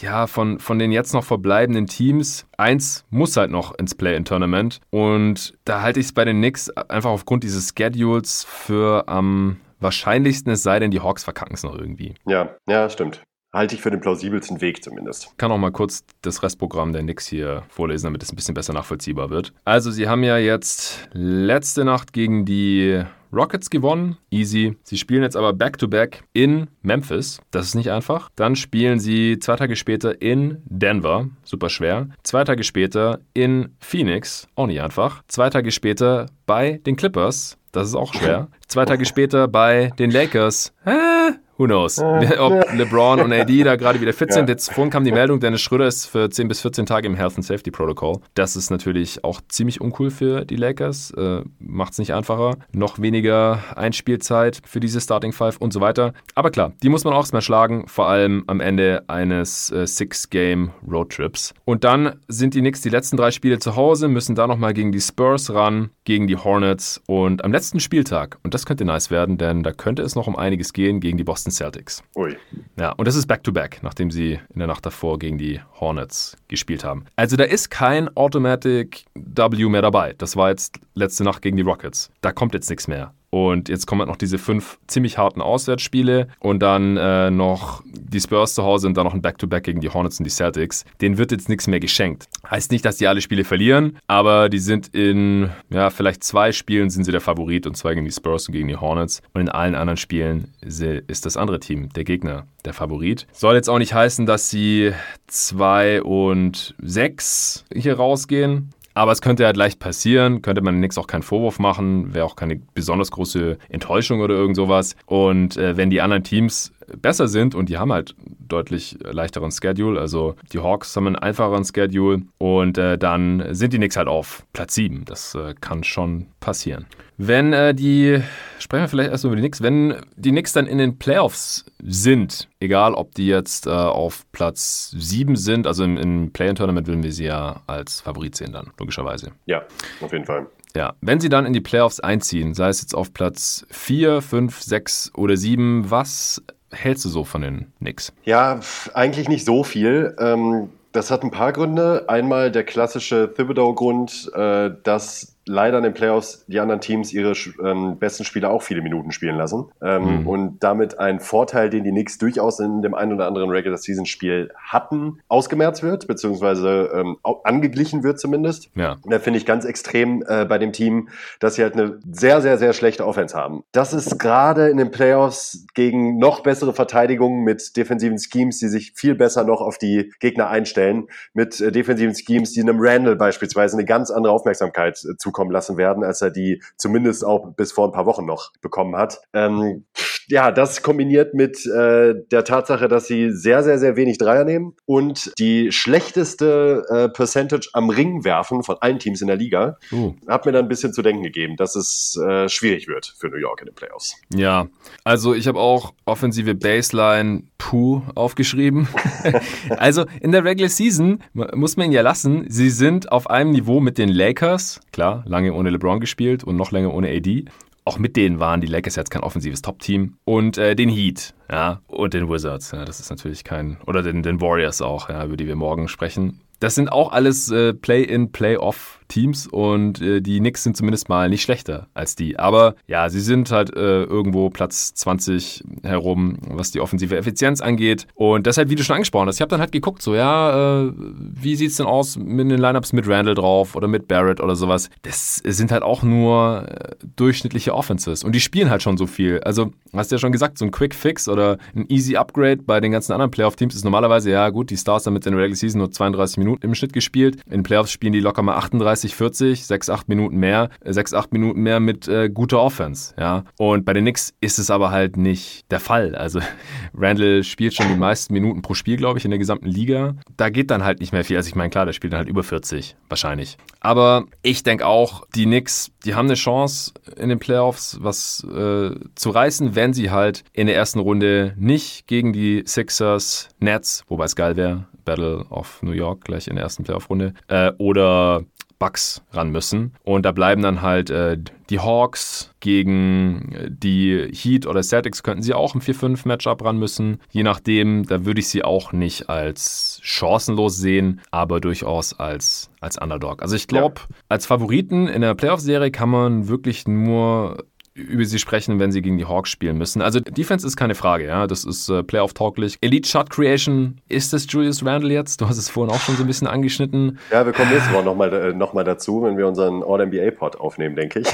ja, von, von den jetzt noch verbleibenden Teams, eins muss halt noch ins Play-in-Tournament und da halte ich es bei den Knicks einfach aufgrund dieses Schedules für am wahrscheinlichsten, es sei denn, die Hawks verkacken es noch irgendwie. Ja, ja, stimmt. Halte ich für den plausibelsten Weg zumindest. Ich kann auch mal kurz das Restprogramm der Knicks hier vorlesen, damit es ein bisschen besser nachvollziehbar wird. Also, sie haben ja jetzt letzte Nacht gegen die Rockets gewonnen, easy. Sie spielen jetzt aber back-to-back -back in Memphis. Das ist nicht einfach. Dann spielen sie zwei Tage später in Denver, super schwer. Zwei Tage später in Phoenix, auch nicht einfach. Zwei Tage später bei den Clippers, das ist auch schwer. Zwei Tage später bei den Lakers. Hä? Who knows? Ob LeBron und AD da gerade wieder fit ja. sind. Jetzt vorhin kam die Meldung, Dennis Schröder ist für 10 bis 14 Tage im Health and Safety Protocol. Das ist natürlich auch ziemlich uncool für die Lakers. Äh, Macht es nicht einfacher. Noch weniger Einspielzeit für diese Starting Five und so weiter. Aber klar, die muss man auch erstmal schlagen, vor allem am Ende eines äh, Six-Game Roadtrips. Und dann sind die Knicks die letzten drei Spiele zu Hause, müssen da nochmal gegen die Spurs ran, gegen die Hornets und am letzten Spieltag, und das könnte nice werden, denn da könnte es noch um einiges gehen, gegen die Boston Celtics. Ui. Ja, und das ist Back-to-Back, -back, nachdem sie in der Nacht davor gegen die Hornets gespielt haben. Also da ist kein Automatic W mehr dabei. Das war jetzt letzte Nacht gegen die Rockets. Da kommt jetzt nichts mehr. Und jetzt kommen halt noch diese fünf ziemlich harten Auswärtsspiele und dann äh, noch die Spurs zu Hause und dann noch ein Back-to-Back -Back gegen die Hornets und die Celtics. Denen wird jetzt nichts mehr geschenkt. Heißt nicht, dass die alle Spiele verlieren, aber die sind in, ja, vielleicht zwei Spielen sind sie der Favorit und zwei gegen die Spurs und gegen die Hornets. Und in allen anderen Spielen ist das andere Team, der Gegner, der Favorit. Soll jetzt auch nicht heißen, dass sie zwei und sechs hier rausgehen. Aber es könnte halt leicht passieren, könnte man nix auch keinen Vorwurf machen, wäre auch keine besonders große Enttäuschung oder irgend sowas. Und äh, wenn die anderen Teams besser sind und die haben halt deutlich leichteren Schedule, also die Hawks haben einen einfacheren Schedule und äh, dann sind die Knicks halt auf Platz 7. Das äh, kann schon passieren. Wenn äh, die, sprechen wir vielleicht erst über die Knicks, wenn die Knicks dann in den Playoffs sind, egal ob die jetzt äh, auf Platz 7 sind, also im, im Play-In-Tournament würden wir sie ja als Favorit sehen dann, logischerweise. Ja, auf jeden Fall. Ja, wenn sie dann in die Playoffs einziehen, sei es jetzt auf Platz 4, 5, 6 oder 7, was hältst du so von den Knicks? Ja, eigentlich nicht so viel. Ähm, das hat ein paar Gründe. Einmal der klassische Thibodeau-Grund, äh, dass leider in den Playoffs die anderen Teams ihre ähm, besten Spieler auch viele Minuten spielen lassen. Ähm, mhm. Und damit ein Vorteil, den die Knicks durchaus in dem einen oder anderen Regular Season Spiel hatten, ausgemerzt wird, beziehungsweise ähm, angeglichen wird zumindest. Ja. Und da finde ich ganz extrem äh, bei dem Team, dass sie halt eine sehr, sehr, sehr schlechte Offense haben. Das ist gerade in den Playoffs gegen noch bessere Verteidigungen mit defensiven Schemes, die sich viel besser noch auf die Gegner einstellen, mit äh, defensiven Schemes, die einem Randall beispielsweise eine ganz andere Aufmerksamkeit äh, zu zukommen lassen werden, als er die zumindest auch bis vor ein paar Wochen noch bekommen hat. Ähm, ja, das kombiniert mit äh, der Tatsache, dass sie sehr, sehr, sehr wenig Dreier nehmen und die schlechteste äh, Percentage am Ring werfen von allen Teams in der Liga, uh. hat mir dann ein bisschen zu denken gegeben, dass es äh, schwierig wird für New York in den Playoffs. Ja, also ich habe auch offensive Baseline Puh aufgeschrieben. also in der Regular Season muss man ihn ja lassen, sie sind auf einem Niveau mit den Lakers, klar, lange ohne LeBron gespielt und noch länger ohne AD auch mit denen waren die Lakers jetzt kein offensives Top-Team. Und äh, den Heat, ja, und den Wizards. Ja, das ist natürlich kein. Oder den, den Warriors auch, ja, über die wir morgen sprechen. Das sind auch alles äh, Play-in, Play-off Teams und äh, die Knicks sind zumindest mal nicht schlechter als die. Aber ja, sie sind halt äh, irgendwo Platz 20 herum, was die offensive Effizienz angeht. Und deshalb, wie du schon angesprochen hast, ich habe dann halt geguckt, so ja, äh, wie sieht's denn aus mit den Lineups mit Randall drauf oder mit Barrett oder sowas. Das sind halt auch nur äh, durchschnittliche Offenses und die spielen halt schon so viel. Also, hast du ja schon gesagt, so ein Quick Fix oder ein Easy Upgrade bei den ganzen anderen Playoff-Teams ist normalerweise, ja gut, die Stars haben mit in der Regular Season nur 32 Minuten im Schnitt gespielt. In Playoffs spielen die locker mal 38 30, 40, 6, 8 Minuten mehr, 6, 8 Minuten mehr mit äh, guter Offense, ja. Und bei den Knicks ist es aber halt nicht der Fall. Also Randall spielt schon die meisten Minuten pro Spiel, glaube ich, in der gesamten Liga. Da geht dann halt nicht mehr viel. Also ich meine, klar, der spielt dann halt über 40, wahrscheinlich. Aber ich denke auch, die Knicks, die haben eine Chance in den Playoffs, was äh, zu reißen, wenn sie halt in der ersten Runde nicht gegen die Sixers, Nets, wobei es geil wäre, Battle of New York gleich in der ersten Playoff-Runde, äh, oder Bucks ran müssen. Und da bleiben dann halt äh, die Hawks gegen äh, die Heat oder Celtics könnten sie auch im 4-5-Matchup ran müssen. Je nachdem, da würde ich sie auch nicht als chancenlos sehen, aber durchaus als, als Underdog. Also ich glaube, ja. als Favoriten in der Playoff-Serie kann man wirklich nur über sie sprechen, wenn sie gegen die Hawks spielen müssen. Also Defense ist keine Frage, ja, das ist äh, Playoff-tauglich. Elite Shot Creation, ist das Julius Randle jetzt? Du hast es vorhin auch schon so ein bisschen angeschnitten. Ja, wir kommen nächste Woche nochmal äh, noch mal dazu, wenn wir unseren All-NBA-Pod aufnehmen, denke ich,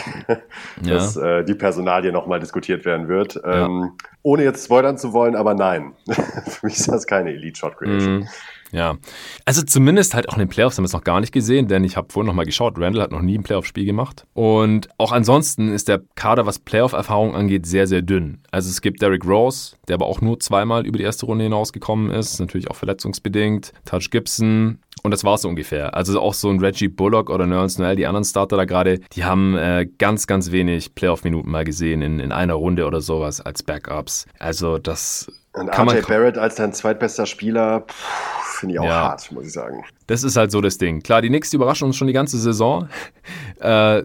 dass ja. äh, die Personalie nochmal diskutiert werden wird. Ähm, ja. Ohne jetzt spoilern zu wollen, aber nein, für mich ist das keine Elite Shot Creation. Mm. Ja, also zumindest halt auch in den Playoffs haben wir es noch gar nicht gesehen, denn ich habe vorhin noch mal geschaut, Randall hat noch nie ein Playoff-Spiel gemacht. Und auch ansonsten ist der Kader, was Playoff-Erfahrung angeht, sehr, sehr dünn. Also es gibt Derrick Rose, der aber auch nur zweimal über die erste Runde hinausgekommen ist, natürlich auch verletzungsbedingt. Touch Gibson, und das war es so ungefähr. Also auch so ein Reggie Bullock oder Nerns Noel, die anderen Starter da gerade, die haben äh, ganz, ganz wenig Playoff-Minuten mal gesehen in, in einer Runde oder sowas als Backups. Also das. Und RJ Barrett als dein zweitbester Spieler, finde ich auch ja. hart, muss ich sagen. Das ist halt so das Ding. Klar, die Knicks überraschen uns schon die ganze Saison. Äh,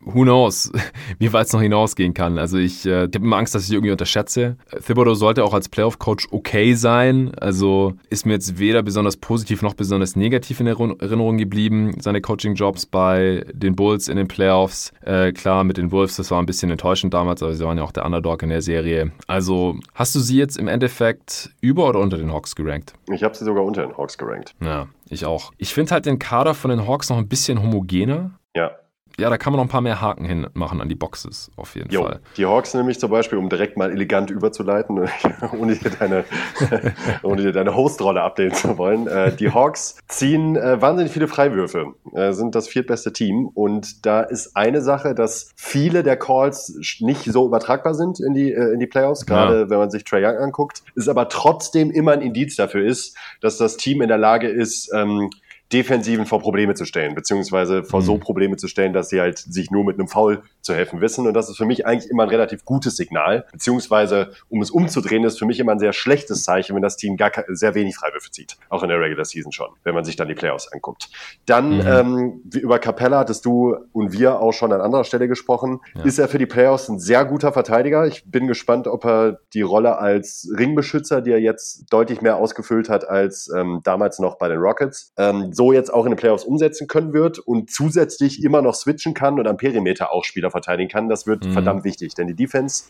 who knows, wie weit es noch hinausgehen kann. Also ich, äh, ich habe immer Angst, dass ich irgendwie unterschätze. Thibodeau sollte auch als Playoff-Coach okay sein. Also ist mir jetzt weder besonders positiv noch besonders negativ in Erinnerung geblieben. Seine Coaching-Jobs bei den Bulls in den Playoffs. Äh, klar, mit den Wolves, das war ein bisschen enttäuschend damals, aber sie waren ja auch der Underdog in der Serie. Also hast du sie jetzt im Endeffekt über oder unter den Hawks gerankt? Ich habe sie sogar unter den Hawks gerankt. Ja, ich auch. Ich finde halt den Kader von den Hawks noch ein bisschen homogener. Ja ja, da kann man noch ein paar mehr Haken hinmachen an die Boxes, auf jeden jo, Fall. Die Hawks nämlich zum Beispiel, um direkt mal elegant überzuleiten, ohne dir deine, ohne dir deine Host-Rolle ablehnen zu wollen. Äh, die Hawks ziehen äh, wahnsinnig viele Freiwürfe, äh, sind das viertbeste Team. Und da ist eine Sache, dass viele der Calls nicht so übertragbar sind in die, in die Playoffs, gerade ja. wenn man sich Trey Young anguckt, ist aber trotzdem immer ein Indiz dafür ist, dass das Team in der Lage ist, ähm, Defensiven vor Probleme zu stellen, beziehungsweise vor mhm. so Probleme zu stellen, dass sie halt sich nur mit einem Foul zu helfen wissen. Und das ist für mich eigentlich immer ein relativ gutes Signal, beziehungsweise um es umzudrehen, ist für mich immer ein sehr schlechtes Zeichen, wenn das Team gar sehr wenig Freiwürfe zieht, auch in der Regular Season schon, wenn man sich dann die Playoffs anguckt. Dann mhm. ähm, über Capella hattest du und wir auch schon an anderer Stelle gesprochen. Ja. Ist er für die Playoffs ein sehr guter Verteidiger? Ich bin gespannt, ob er die Rolle als Ringbeschützer, die er jetzt deutlich mehr ausgefüllt hat als ähm, damals noch bei den Rockets, ähm, so jetzt auch in den Playoffs umsetzen können wird und zusätzlich immer noch switchen kann und am Perimeter auch Spieler verteidigen kann. Das wird mhm. verdammt wichtig, denn die Defense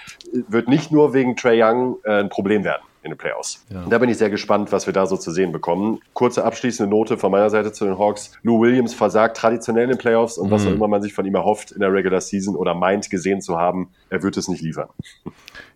wird nicht nur wegen Trey Young äh, ein Problem werden in den Playoffs. Ja. Da bin ich sehr gespannt, was wir da so zu sehen bekommen. Kurze abschließende Note von meiner Seite zu den Hawks. Lou Williams versagt traditionell in den Playoffs und mhm. was auch immer man sich von ihm erhofft in der Regular Season oder meint gesehen zu haben, er wird es nicht liefern.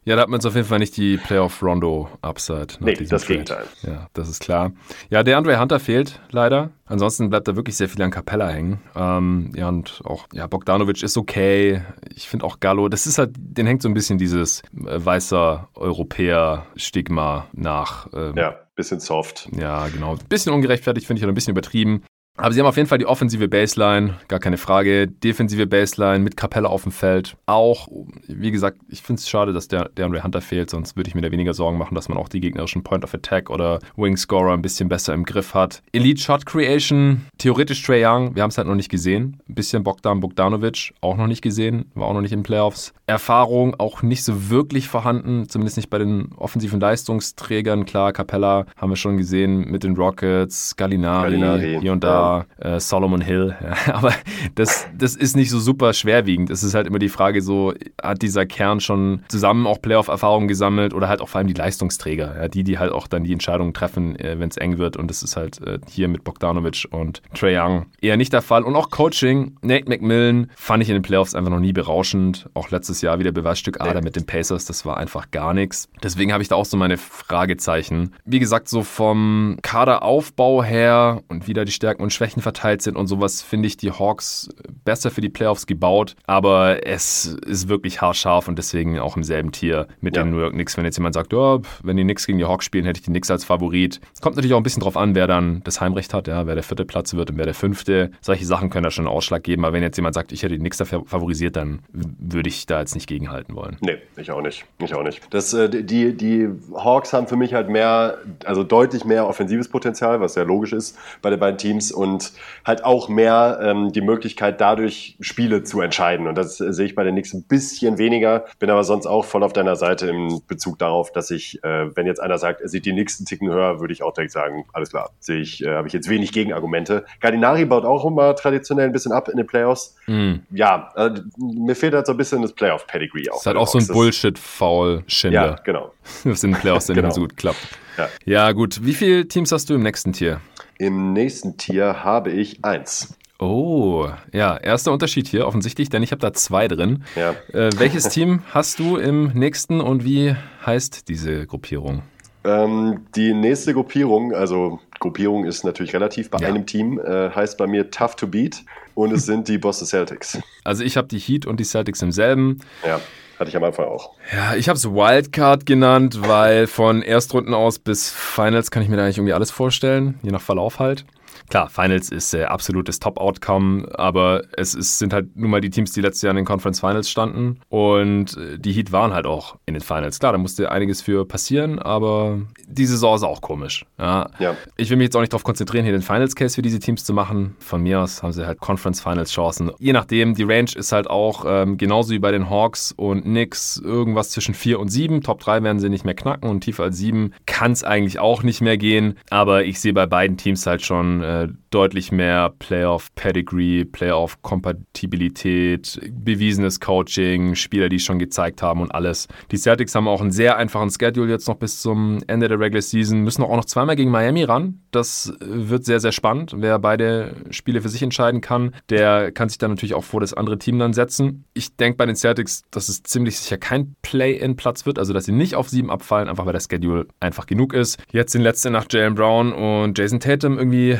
Ja, da hat man jetzt auf jeden Fall nicht die Playoff-Rondo-Upside. Nee, das Trade. Gegenteil. Ja, das ist klar. Ja, der Andre Hunter fehlt leider. Ansonsten bleibt da wirklich sehr viel an Capella hängen. Ähm, ja, und auch, ja, Bogdanovic ist okay. Ich finde auch Gallo, das ist halt, den hängt so ein bisschen dieses äh, weißer Europäer-Stigma nach. Ähm, ja, bisschen soft. Ja, genau. Bisschen ungerechtfertigt, finde ich, oder ein bisschen übertrieben. Aber sie haben auf jeden Fall die offensive Baseline, gar keine Frage. Defensive Baseline mit Capella auf dem Feld. Auch, wie gesagt, ich finde es schade, dass der, der Andre Hunter fehlt, sonst würde ich mir da weniger Sorgen machen, dass man auch die gegnerischen Point of Attack oder Wing Scorer ein bisschen besser im Griff hat. Elite Shot Creation, theoretisch Trey Young, wir haben es halt noch nicht gesehen. Ein bisschen Bogdan Bogdanovic, auch noch nicht gesehen, war auch noch nicht in Playoffs. Erfahrung auch nicht so wirklich vorhanden, zumindest nicht bei den offensiven Leistungsträgern. Klar, Capella haben wir schon gesehen mit den Rockets, Gallinari, Gallinari hier und da. Äh, Solomon Hill. Ja, aber das, das ist nicht so super schwerwiegend. Es ist halt immer die Frage, so hat dieser Kern schon zusammen auch Playoff-Erfahrungen gesammelt oder halt auch vor allem die Leistungsträger, ja, die, die halt auch dann die Entscheidungen treffen, äh, wenn es eng wird. Und das ist halt äh, hier mit Bogdanovic und Trey Young eher nicht der Fall. Und auch Coaching, Nate McMillan fand ich in den Playoffs einfach noch nie berauschend. Auch letztes Jahr wieder Beweisstück Ader mit den Pacers, das war einfach gar nichts. Deswegen habe ich da auch so meine Fragezeichen. Wie gesagt, so vom Kaderaufbau her und wieder die Stärken und Schwächen verteilt sind und sowas, finde ich die Hawks besser für die Playoffs gebaut. Aber es ist wirklich haarscharf und deswegen auch im selben Tier mit ja. den New York Knicks. Wenn jetzt jemand sagt, oh, wenn die Knicks gegen die Hawks spielen, hätte ich die Knicks als Favorit. Es kommt natürlich auch ein bisschen drauf an, wer dann das Heimrecht hat, ja, wer der vierte Platz wird und wer der fünfte. Solche Sachen können da schon einen Ausschlag geben. Aber wenn jetzt jemand sagt, ich hätte die Knicks da favorisiert, dann würde ich da jetzt nicht gegenhalten wollen. Nee, ich auch nicht. Ich auch nicht. Das, äh, die, die Hawks haben für mich halt mehr, also deutlich mehr offensives Potenzial, was ja logisch ist bei den beiden Teams. Und halt auch mehr ähm, die Möglichkeit, dadurch Spiele zu entscheiden. Und das äh, sehe ich bei den Knicks ein bisschen weniger. Bin aber sonst auch voll auf deiner Seite im Bezug darauf, dass ich, äh, wenn jetzt einer sagt, er sieht die einen Ticken höher, würde ich auch direkt sagen, alles klar, sehe ich, äh, habe ich jetzt wenig Gegenargumente. Gardinari baut auch immer traditionell ein bisschen ab in den Playoffs. Mm. Ja, äh, mir fehlt halt so ein bisschen das Playoff-Pedigree auch. Ist halt auch so ein Bullshit-Foul-Schinder. Ja, genau. Was in den Playoffs dann genau. so gut klappt. Ja. ja, gut. Wie viele Teams hast du im nächsten Tier? Im nächsten Tier habe ich eins. Oh, ja, erster Unterschied hier offensichtlich, denn ich habe da zwei drin. Ja. Äh, welches Team hast du im nächsten und wie heißt diese Gruppierung? Ähm, die nächste Gruppierung, also Gruppierung ist natürlich relativ bei ja. einem Team, äh, heißt bei mir Tough to Beat und es sind die Boston Celtics. Also ich habe die Heat und die Celtics im selben. Ja. Hatte ich am Anfang auch. Ja, ich habe es Wildcard genannt, weil von Erstrunden aus bis Finals kann ich mir da eigentlich irgendwie alles vorstellen, je nach Verlauf halt. Klar, Finals ist äh, absolutes Top-Outcome, aber es ist, sind halt nun mal die Teams, die letztes Jahr in den Conference Finals standen und äh, die Heat waren halt auch in den Finals. Klar, da musste einiges für passieren, aber die Saison ist auch komisch. Ja. ja. Ich will mich jetzt auch nicht darauf konzentrieren, hier den Finals-Case für diese Teams zu machen. Von mir aus haben sie halt Conference Finals-Chancen. Je nachdem, die Range ist halt auch ähm, genauso wie bei den Hawks und Knicks irgendwas zwischen 4 und 7. Top 3 werden sie nicht mehr knacken und tiefer als 7 kann es eigentlich auch nicht mehr gehen. Aber ich sehe bei beiden Teams halt schon äh, deutlich mehr Playoff-Pedigree, Playoff-Kompatibilität, bewiesenes Coaching, Spieler, die schon gezeigt haben und alles. Die Celtics haben auch einen sehr einfachen Schedule jetzt noch bis zum Ende der Regular Season, müssen auch noch zweimal gegen Miami ran. Das wird sehr, sehr spannend. Wer beide Spiele für sich entscheiden kann, der kann sich dann natürlich auch vor das andere Team dann setzen. Ich denke bei den Celtics, dass es ziemlich sicher kein Play-in-Platz wird, also dass sie nicht auf sieben abfallen, einfach weil der Schedule einfach genug ist. Jetzt in letzter Nacht Jalen Brown und Jason Tatum irgendwie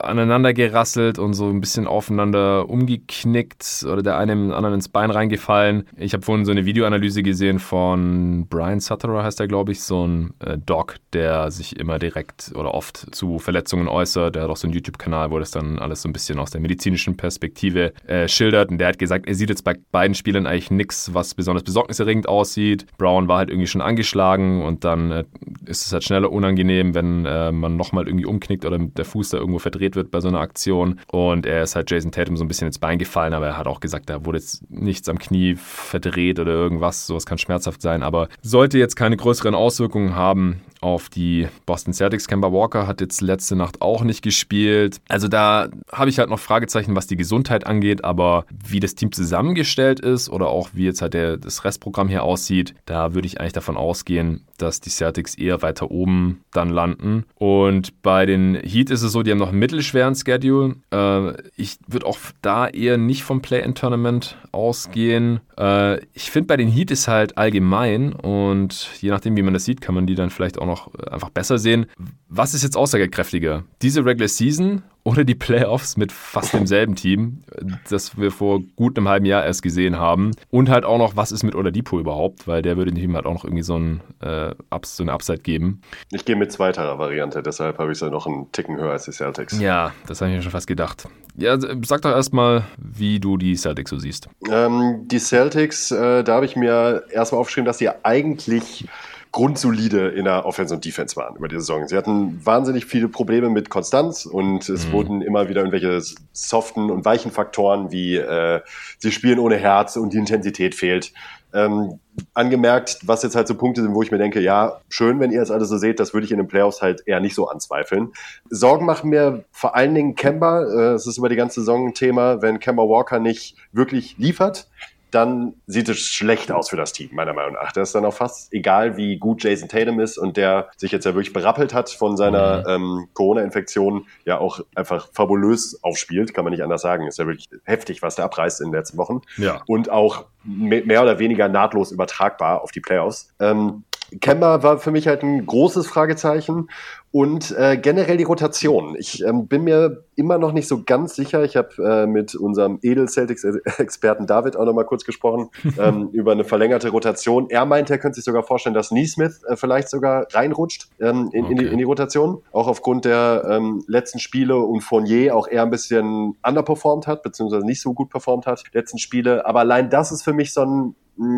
aneinander gerasselt und so ein bisschen aufeinander umgeknickt oder der eine dem anderen ins Bein reingefallen. Ich habe vorhin so eine Videoanalyse gesehen von Brian Sutterer, heißt er, glaube ich, so ein äh, Doc, der sich immer direkt oder oft zu Verletzungen äußert. Der hat auch so einen YouTube-Kanal, wo das dann alles so ein bisschen aus der medizinischen Perspektive äh, schildert. Und der hat gesagt, er sieht jetzt bei beiden Spielern eigentlich nichts, was besonders besorgniserregend aussieht. Brown war halt irgendwie schon angeschlagen und dann äh, ist es halt schneller unangenehm, wenn äh, man nochmal irgendwie umknickt oder der Fuß da irgendwo verdreht wird bei so einer Aktion. Und er ist halt Jason Tatum so ein bisschen ins Bein gefallen, aber er hat auch gesagt, da wurde jetzt nichts am Knie verdreht oder irgendwas. Sowas kann schmerzhaft sein, aber sollte jetzt keine größeren Auswirkungen haben auf die Boston Celtics. Kemba Walker hat jetzt letzte Nacht auch nicht gespielt. Also da habe ich halt noch Fragezeichen, was die Gesundheit angeht, aber wie das Team zusammengestellt ist oder auch wie jetzt halt der, das Restprogramm hier aussieht, da würde ich eigentlich davon ausgehen, dass die Celtics eher weiter oben dann landen. Und bei den Heat ist es so, die haben noch einen mittelschweren Schedule. Äh, ich würde auch da eher nicht vom Play-in-Tournament ausgehen. Äh, ich finde, bei den Heat ist halt allgemein und je nachdem, wie man das sieht, kann man die dann vielleicht auch noch einfach besser sehen. Was ist jetzt aussagekräftiger? Diese Regular Season oder die Playoffs mit fast demselben Team, das wir vor gut einem halben Jahr erst gesehen haben. Und halt auch noch, was ist mit Oladipo überhaupt, weil der würde dem Team halt auch noch irgendwie so, ein, äh, so eine Upside geben. Ich gehe mit zweiterer Variante, deshalb habe ich es ja noch einen Ticken höher als die Celtics. Ja, das habe ich mir schon fast gedacht. Ja, sag doch erstmal, wie du die Celtics so siehst. Ähm, die Celtics, äh, da habe ich mir erstmal aufgeschrieben, dass sie eigentlich grundsolide in der Offense und Defense waren über die Saison. Sie hatten wahnsinnig viele Probleme mit Konstanz und es mhm. wurden immer wieder irgendwelche soften und weichen Faktoren wie äh, sie spielen ohne Herz und die Intensität fehlt. Ähm, angemerkt, was jetzt halt so Punkte sind, wo ich mir denke, ja, schön, wenn ihr das alles so seht, das würde ich in den Playoffs halt eher nicht so anzweifeln. Sorgen machen mir vor allen Dingen Kemba, äh, es ist über die ganze Saison ein Thema, wenn Kemba Walker nicht wirklich liefert, dann sieht es schlecht aus für das Team, meiner Meinung nach. Das ist dann auch fast egal, wie gut Jason Tatum ist und der sich jetzt ja wirklich berappelt hat von seiner mhm. ähm, Corona-Infektion, ja auch einfach fabulös aufspielt, kann man nicht anders sagen. Ist ja wirklich heftig, was der abreißt in den letzten Wochen. Ja. Und auch mehr oder weniger nahtlos übertragbar auf die Playoffs. Ähm, Kemba war für mich halt ein großes Fragezeichen und äh, generell die Rotation. Ich ähm, bin mir immer noch nicht so ganz sicher. Ich habe äh, mit unserem Edel-Celtics-Experten David auch noch mal kurz gesprochen ähm, über eine verlängerte Rotation. Er meinte, er könnte sich sogar vorstellen, dass Neesmith äh, vielleicht sogar reinrutscht ähm, in, okay. in, die, in die Rotation. Auch aufgrund der ähm, letzten Spiele und Fournier auch eher ein bisschen underperformed hat, beziehungsweise nicht so gut performt hat, letzten Spiele. Aber allein das ist für mich so ein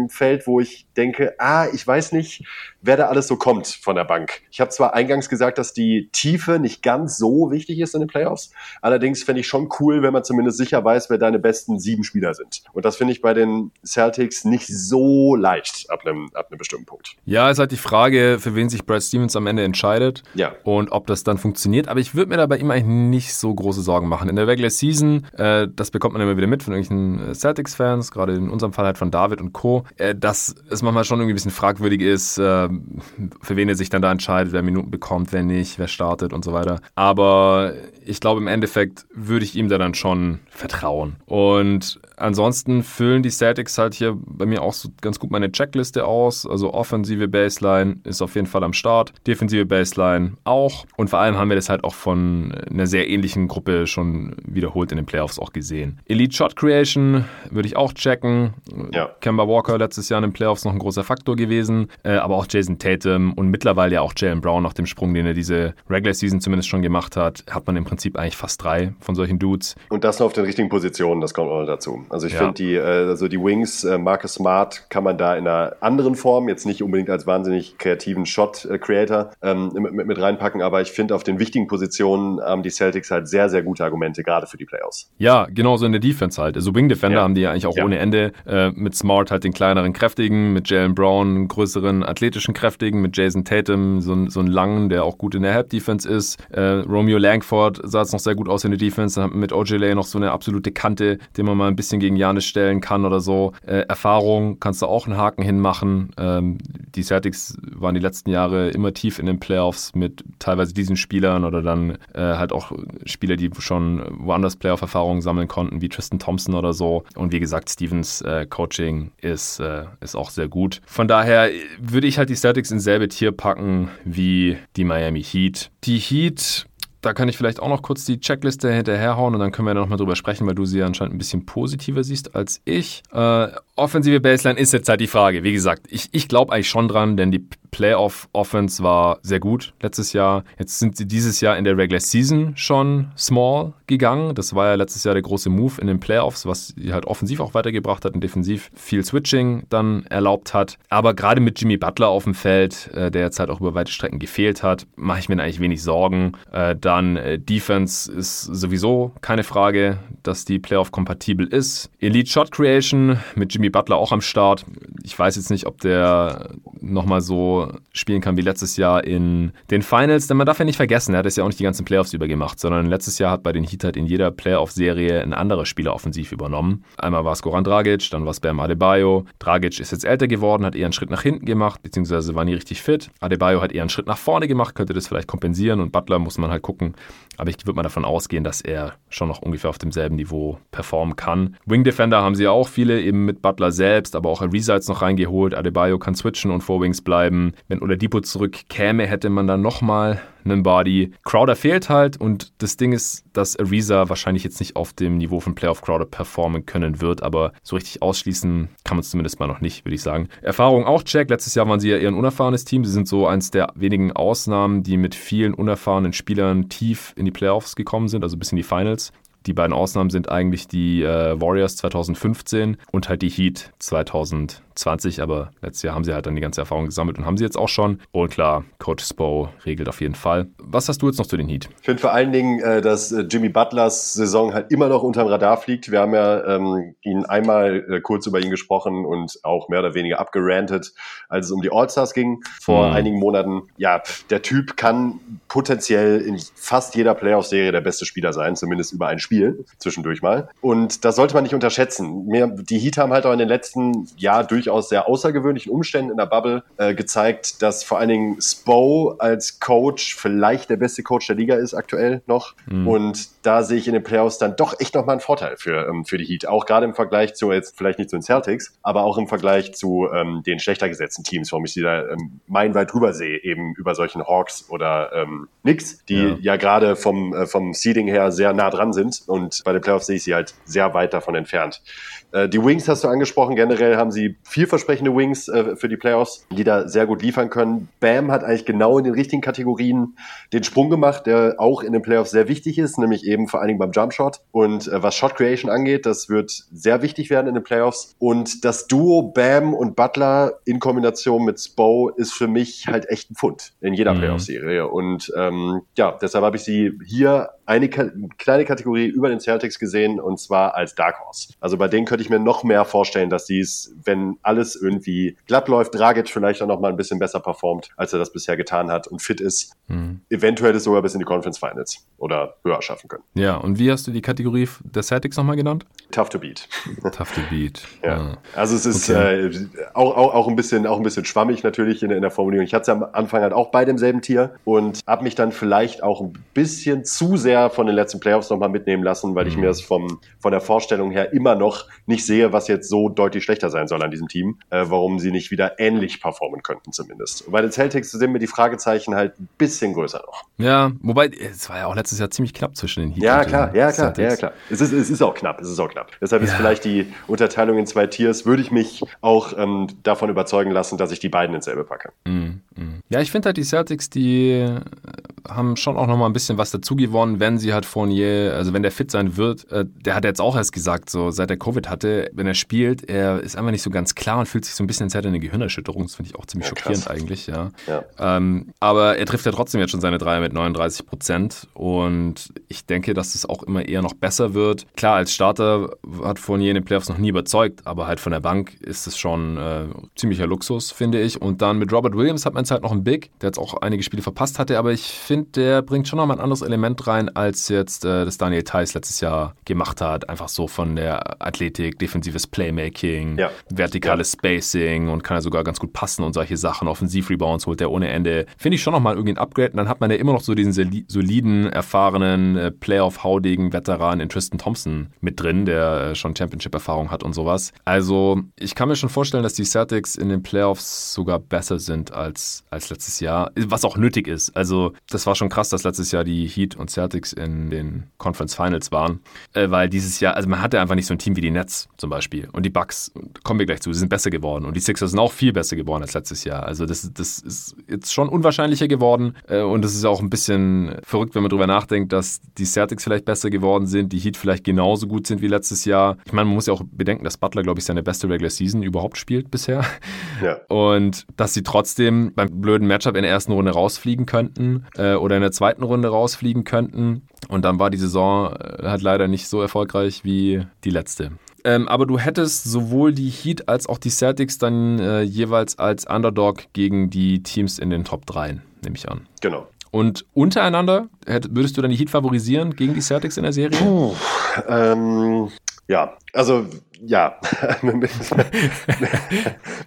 Feld, wo ich denke, ah, ich weiß nicht, wer da alles so kommt von der Bank. Ich habe zwar eingangs gesagt, dass die Tiefe nicht ganz so wichtig ist in den Playoffs, allerdings fände ich schon cool, wenn man zumindest sicher weiß, wer deine besten sieben Spieler sind. Und das finde ich bei den Celtics nicht so leicht ab einem, ab einem bestimmten Punkt. Ja, ist halt die Frage, für wen sich Brad Stevens am Ende entscheidet ja. und ob das dann funktioniert. Aber ich würde mir da bei ihm eigentlich nicht so große Sorgen machen. In der Regular Season, äh, das bekommt man immer wieder mit von irgendwelchen Celtics-Fans, gerade in unserem Fall halt von David und Co., äh, dass es manchmal schon irgendwie ein bisschen fragwürdig ist, äh, für wen er sich dann da entscheidet, wer Minuten bekommt, wer nicht, wer startet und so weiter. Aber ich glaube, im Endeffekt würde ich ihm da dann schon vertrauen. Und ansonsten füllen die Celtics halt hier bei mir auch so ganz gut meine Checkliste aus. Also offensive Baseline ist auf jeden Fall am Start, defensive Baseline auch. Und vor allem haben wir das halt auch von einer sehr ähnlichen Gruppe schon wiederholt in den Playoffs auch gesehen. Elite Shot Creation würde ich auch checken. Ja. Kemba Walker letztes Jahr in den Playoffs noch ein großer Faktor gewesen, äh, aber auch Jason Tatum und mittlerweile ja auch Jalen Brown nach dem Sprung, den er diese Regular Season zumindest schon gemacht hat, hat man im Prinzip eigentlich fast drei von solchen Dudes. Und das auf den richtigen Positionen, das kommt auch noch Also ich ja. finde die, äh, also die Wings, äh, Marcus Smart kann man da in einer anderen Form, jetzt nicht unbedingt als wahnsinnig kreativen Shot-Creator ähm, mit, mit, reinpacken, aber ich finde auf den wichtigen Positionen haben die Celtics halt sehr, sehr gute Argumente, gerade für die Playoffs. Ja, genauso in der Defense halt. Also Wing Defender ja. haben die ja eigentlich auch ja. ohne Ende. Äh, mit Smart halt den kleineren, kräftigen, mit Jalen Brown größeren, athletischen, kräftigen, mit Jason Tatum so, so einen langen, der auch gut in der Help-Defense ist. Äh, Romeo Langford sah es noch sehr gut aus in der Defense. Dann hat mit OJ noch so eine absolute Kante, den man mal ein bisschen gegen Janis stellen kann oder so. Äh, Erfahrung kannst du auch einen Haken hinmachen. Ähm, die Celtics waren die letzten Jahre immer tief in den Playoffs mit teilweise diesen Spielern oder dann äh, halt auch Spieler, die schon woanders Playoff-Erfahrungen sammeln konnten, wie Tristan Thompson oder so. Und wie gesagt, Stevens äh, Coaching ist, äh, ist auch sehr gut. Von daher würde ich halt die Celtics in selbe Tier packen wie die Miami Heat. Die Heat da kann ich vielleicht auch noch kurz die Checkliste hinterherhauen und dann können wir nochmal drüber sprechen, weil du sie ja anscheinend ein bisschen positiver siehst als ich. Äh, offensive Baseline ist jetzt halt die Frage. Wie gesagt, ich, ich glaube eigentlich schon dran, denn die Playoff-Offense war sehr gut letztes Jahr. Jetzt sind sie dieses Jahr in der Regular Season schon small gegangen. Das war ja letztes Jahr der große Move in den Playoffs, was sie halt offensiv auch weitergebracht hat und defensiv viel Switching dann erlaubt hat. Aber gerade mit Jimmy Butler auf dem Feld, äh, der jetzt halt auch über weite Strecken gefehlt hat, mache ich mir eigentlich wenig Sorgen. Äh, dann äh, Defense ist sowieso keine Frage, dass die Playoff-kompatibel ist. Elite Shot Creation mit Jimmy Butler auch am Start. Ich weiß jetzt nicht, ob der nochmal so spielen kann wie letztes Jahr in den Finals, denn man darf ja nicht vergessen, er hat es ja auch nicht die ganzen Playoffs über gemacht, sondern letztes Jahr hat bei den Heat halt in jeder Playoff-Serie ein anderer Spieler offensiv übernommen. Einmal war es Goran Dragic, dann war es Bam Adebayo. Dragic ist jetzt älter geworden, hat eher einen Schritt nach hinten gemacht, beziehungsweise war nie richtig fit. Adebayo hat eher einen Schritt nach vorne gemacht, könnte das vielleicht kompensieren und Butler muss man halt gucken. Aber ich würde mal davon ausgehen, dass er schon noch ungefähr auf demselben Niveau performen kann. Wing Defender haben sie auch viele, eben mit Butler selbst, aber auch Ariza noch reingeholt. Adebayo kann switchen und vor Wings bleiben. Wenn Oladipo zurückkäme, hätte man dann nochmal einen Body. Crowder fehlt halt und das Ding ist, dass Ariza wahrscheinlich jetzt nicht auf dem Niveau von Playoff Crowder performen können wird, aber so richtig ausschließen kann man es zumindest mal noch nicht, würde ich sagen. Erfahrung auch check. Letztes Jahr waren sie ja eher ein unerfahrenes Team. Sie sind so eins der wenigen Ausnahmen, die mit vielen unerfahrenen Spielern tief in die Playoffs gekommen sind, also bis in die Finals. Die beiden Ausnahmen sind eigentlich die äh, Warriors 2015 und halt die Heat 2020, aber letztes Jahr haben sie halt dann die ganze Erfahrung gesammelt und haben sie jetzt auch schon. Und klar, Coach Spo regelt auf jeden Fall. Was hast du jetzt noch zu den Heat? Ich finde vor allen Dingen, äh, dass äh, Jimmy Butlers Saison halt immer noch unterm Radar fliegt. Wir haben ja ähm, ihn einmal äh, kurz über ihn gesprochen und auch mehr oder weniger abgerantet, als es um die All-Stars ging vor mhm. einigen Monaten. Ja, der Typ kann potenziell in fast jeder Playoff-Serie der beste Spieler sein, zumindest über ein Spiel zwischendurch mal. Und das sollte man nicht unterschätzen. Mir, die Heat haben halt auch in den letzten Jahr durchaus sehr außergewöhnlichen Umständen in der Bubble äh, gezeigt, dass vor allen Dingen Spo als Coach vielleicht der beste Coach der Liga ist aktuell noch. Mhm. Und da sehe ich in den Playoffs dann doch echt nochmal einen Vorteil für, ähm, für die Heat. Auch gerade im Vergleich zu, jetzt vielleicht nicht zu den Celtics, aber auch im Vergleich zu ähm, den schlechter gesetzten Teams, warum ich sie da ähm, meilenweit drüber sehe, eben über solchen Hawks oder ähm, Knicks, die ja, ja gerade vom, äh, vom Seeding her sehr nah dran sind und bei den Playoffs sehe ich sie halt sehr weit davon entfernt. Äh, die Wings hast du angesprochen. Generell haben sie vielversprechende Wings äh, für die Playoffs, die da sehr gut liefern können. Bam hat eigentlich genau in den richtigen Kategorien den Sprung gemacht, der auch in den Playoffs sehr wichtig ist, nämlich eben vor allen Dingen beim Jumpshot. Und äh, was Shot Creation angeht, das wird sehr wichtig werden in den Playoffs. Und das Duo Bam und Butler in Kombination mit Spo ist für mich halt echt ein Pfund in jeder mhm. Playoff-Serie. Und ähm, ja, deshalb habe ich sie hier eine kleine Kategorie über den Celtics gesehen und zwar als Dark Horse. Also bei denen könnte ich mir noch mehr vorstellen, dass sie es, wenn alles irgendwie glatt läuft, Dragic vielleicht auch noch mal ein bisschen besser performt, als er das bisher getan hat und fit ist, mhm. eventuell es sogar bis in die Conference Finals oder höher schaffen können. Ja, und wie hast du die Kategorie der Celtics nochmal genannt? Tough to beat. Tough to beat. ja. ja. Also es ist okay. äh, auch, auch, auch, ein bisschen, auch ein bisschen schwammig natürlich in, in der Formulierung. Ich hatte es am Anfang halt auch bei demselben Tier und habe mich dann vielleicht auch ein bisschen zu sehr sehr von den letzten Playoffs nochmal mitnehmen lassen, weil ich mir das vom, von der Vorstellung her immer noch nicht sehe, was jetzt so deutlich schlechter sein soll an diesem Team, äh, warum sie nicht wieder ähnlich performen könnten zumindest. bei den Celtics sind mir die Fragezeichen halt ein bisschen größer noch. Ja, wobei, es war ja auch letztes Jahr ziemlich knapp zwischen den Heat Ja, klar, ja, klar, ja, klar. Es ist, es ist auch knapp, es ist auch knapp. Deshalb ja. ist vielleicht die Unterteilung in zwei Tiers, würde ich mich auch ähm, davon überzeugen lassen, dass ich die beiden ins selbe packe. Mm, mm. Ja, ich finde halt die Celtics, die haben schon auch noch mal ein bisschen was dazu gewonnen, wenn sie halt Fournier, also wenn der fit sein wird. Äh, der hat jetzt auch erst gesagt, so seit er Covid hatte, wenn er spielt, er ist einfach nicht so ganz klar und fühlt sich so ein bisschen, als hätte eine Gehirnerschütterung. Das finde ich auch ziemlich ja, schockierend eigentlich, ja. ja. Ähm, aber er trifft ja trotzdem jetzt schon seine Dreier mit 39 Prozent und ich denke, dass es auch immer eher noch besser wird. Klar, als Starter hat Fournier in den Playoffs noch nie überzeugt, aber halt von der Bank ist es schon äh, ziemlicher Luxus, finde ich. Und dann mit Robert Williams hat man es halt noch ein Big, der jetzt auch einige Spiele verpasst hatte, aber ich finde, finde, der bringt schon nochmal ein anderes Element rein, als jetzt äh, das Daniel Theiss letztes Jahr gemacht hat. Einfach so von der Athletik, defensives Playmaking, ja. vertikales ja. Spacing und kann er sogar ganz gut passen und solche Sachen. Offensiv-Rebounds holt der ohne Ende. Finde ich schon nochmal irgendwie ein Upgrade. Und dann hat man ja immer noch so diesen soliden, erfahrenen, äh, Playoff-haudigen Veteran in Tristan Thompson mit drin, der äh, schon Championship-Erfahrung hat und sowas. Also ich kann mir schon vorstellen, dass die Celtics in den Playoffs sogar besser sind als, als letztes Jahr, was auch nötig ist. Also das das war schon krass, dass letztes Jahr die Heat und Celtics in den Conference Finals waren, äh, weil dieses Jahr, also man hatte einfach nicht so ein Team wie die Nets zum Beispiel und die Bucks, kommen wir gleich zu, sie sind besser geworden und die Sixers sind auch viel besser geworden als letztes Jahr. Also das, das ist jetzt schon unwahrscheinlicher geworden äh, und es ist auch ein bisschen verrückt, wenn man darüber nachdenkt, dass die Celtics vielleicht besser geworden sind, die Heat vielleicht genauso gut sind wie letztes Jahr. Ich meine, man muss ja auch bedenken, dass Butler, glaube ich, seine beste Regular Season überhaupt spielt bisher. Ja. Und dass sie trotzdem beim blöden Matchup in der ersten Runde rausfliegen könnten. Äh, oder in der zweiten Runde rausfliegen könnten. Und dann war die Saison äh, halt leider nicht so erfolgreich wie die letzte. Ähm, aber du hättest sowohl die Heat als auch die Celtics dann äh, jeweils als Underdog gegen die Teams in den Top 3, nehme ich an. Genau. Und untereinander, würdest du dann die Heat favorisieren gegen die Celtics in der Serie? Puh, ähm, ja, also ja,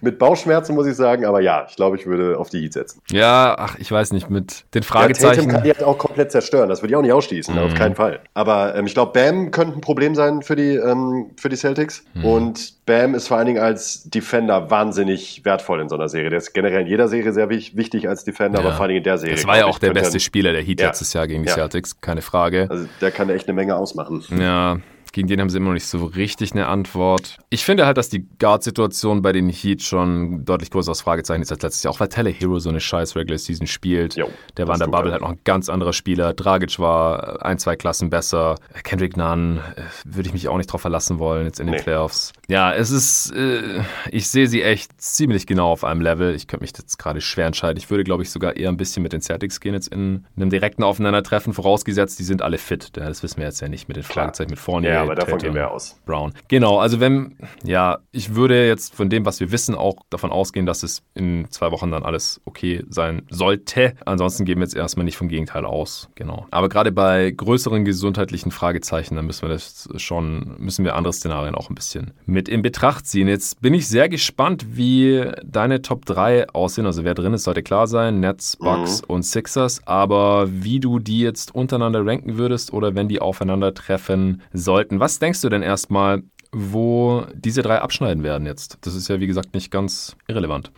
mit Bauchschmerzen muss ich sagen, aber ja, ich glaube, ich würde auf die Heat setzen. Ja, ach, ich weiß nicht, mit den Fragezeichen. Ja, kann die halt auch komplett zerstören, das würde ich auch nicht ausschließen, mhm. auf keinen Fall. Aber ähm, ich glaube, Bam könnte ein Problem sein für die, ähm, für die Celtics. Mhm. Und Bam ist vor allen Dingen als Defender wahnsinnig wertvoll in so einer Serie. Der ist generell in jeder Serie sehr wichtig als Defender, ja. aber vor allen Dingen in der Serie. Das war ja auch der beste Spieler der Heat ja. letztes Jahr gegen die Celtics, keine Frage. Also der kann echt eine Menge ausmachen. Ja, gegen den haben sie immer noch nicht so richtig eine Antwort. Ich finde halt, dass die Guard-Situation bei den Heat schon deutlich größeres Fragezeichen ist als letztes Jahr. Auch weil Tele Hero so eine scheiß Regular Season spielt. Jo, der war in der Bubble halt noch ein ganz anderer Spieler. Dragic war ein, zwei Klassen besser. Kendrick Nunn äh, würde ich mich auch nicht drauf verlassen wollen jetzt in den nee. Playoffs. Ja, es ist, äh, ich sehe sie echt ziemlich genau auf einem Level. Ich könnte mich jetzt gerade schwer entscheiden. Ich würde, glaube ich, sogar eher ein bisschen mit den Celtics gehen jetzt in einem direkten Aufeinandertreffen, vorausgesetzt, die sind alle fit. Das wissen wir jetzt ja nicht mit den Fragezeichen mit vorne. Ja, aber davon gehen wir aus. Brown. Genau, also wenn, ja, ich würde jetzt von dem, was wir wissen, auch davon ausgehen, dass es in zwei Wochen dann alles okay sein sollte. Ansonsten gehen wir jetzt erstmal nicht vom Gegenteil aus. Genau. Aber gerade bei größeren gesundheitlichen Fragezeichen, dann müssen wir das schon, müssen wir andere Szenarien auch ein bisschen mit in Betracht ziehen. Jetzt bin ich sehr gespannt, wie deine Top 3 aussehen. Also wer drin ist, sollte klar sein. Nets, Bucks mhm. und Sixers. Aber wie du die jetzt untereinander ranken würdest oder wenn die aufeinandertreffen sollten, was denkst du denn erstmal, wo diese drei abschneiden werden jetzt. Das ist ja, wie gesagt, nicht ganz irrelevant.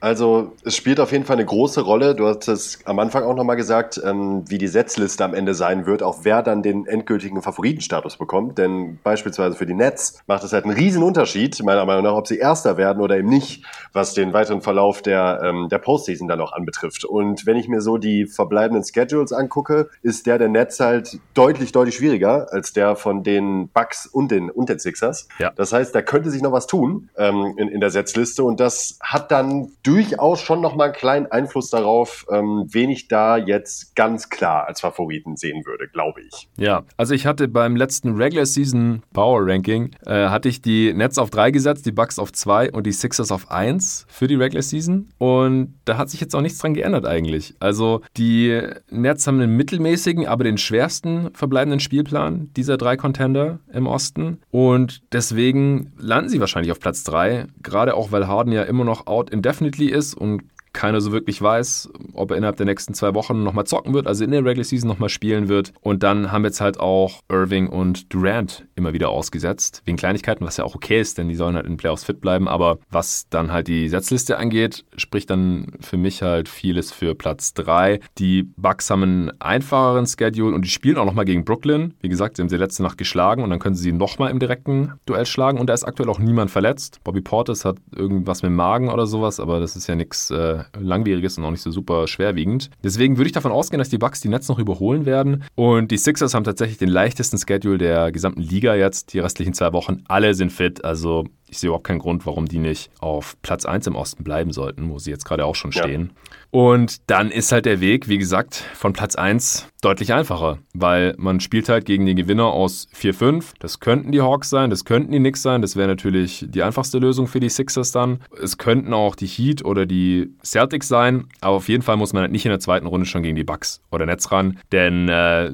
Also es spielt auf jeden Fall eine große Rolle. Du hast es am Anfang auch nochmal gesagt, ähm, wie die Setzliste am Ende sein wird, auch wer dann den endgültigen Favoritenstatus bekommt. Denn beispielsweise für die Nets macht es halt einen riesen Unterschied, meiner Meinung nach, ob sie Erster werden oder eben nicht, was den weiteren Verlauf der, ähm, der Postseason dann auch anbetrifft. Und wenn ich mir so die verbleibenden Schedules angucke, ist der der Nets halt deutlich, deutlich schwieriger als der von den Bucks und den, und den Sixers. Steelers. Ja. Das heißt, da könnte sich noch was tun ähm, in, in der Setzliste und das hat dann durchaus schon noch mal einen kleinen Einfluss darauf, ähm, wen ich da jetzt ganz klar als Favoriten sehen würde, glaube ich. Ja, also ich hatte beim letzten Regular Season Power Ranking äh, hatte ich die Nets auf drei gesetzt, die Bucks auf zwei und die Sixers auf eins für die Regular Season und da hat sich jetzt auch nichts dran geändert eigentlich. Also die Nets haben einen mittelmäßigen, aber den schwersten verbleibenden Spielplan dieser drei Contender im Osten und deswegen landen sie wahrscheinlich auf Platz 3, gerade auch weil Harden ja immer noch out indefinitely ist und keiner so wirklich weiß, ob er innerhalb der nächsten zwei Wochen nochmal zocken wird, also in der Regular Season nochmal spielen wird. Und dann haben jetzt halt auch Irving und Durant immer wieder ausgesetzt, wegen Kleinigkeiten, was ja auch okay ist, denn die sollen halt in den Playoffs fit bleiben. Aber was dann halt die Setzliste angeht, spricht dann für mich halt vieles für Platz 3. Die Bucks haben einen einfacheren Schedule und die spielen auch nochmal gegen Brooklyn. Wie gesagt, sie haben sie letzte Nacht geschlagen und dann können sie sie nochmal im direkten Duell schlagen. Und da ist aktuell auch niemand verletzt. Bobby Portis hat irgendwas mit dem Magen oder sowas, aber das ist ja nichts äh, Langwieriges und auch nicht so super schwerwiegend. Deswegen würde ich davon ausgehen, dass die Bucks die Nets noch überholen werden. Und die Sixers haben tatsächlich den leichtesten Schedule der gesamten Liga jetzt, die restlichen zwei Wochen. Alle sind fit, also ich sehe überhaupt keinen Grund, warum die nicht auf Platz 1 im Osten bleiben sollten, wo sie jetzt gerade auch schon stehen. Ja. Und dann ist halt der Weg, wie gesagt, von Platz 1 deutlich einfacher, weil man spielt halt gegen den Gewinner aus 4-5. Das könnten die Hawks sein, das könnten die Knicks sein, das wäre natürlich die einfachste Lösung für die Sixers dann. Es könnten auch die Heat oder die Celtics sein, aber auf jeden Fall muss man halt nicht in der zweiten Runde schon gegen die Bucks oder Nets ran, denn äh,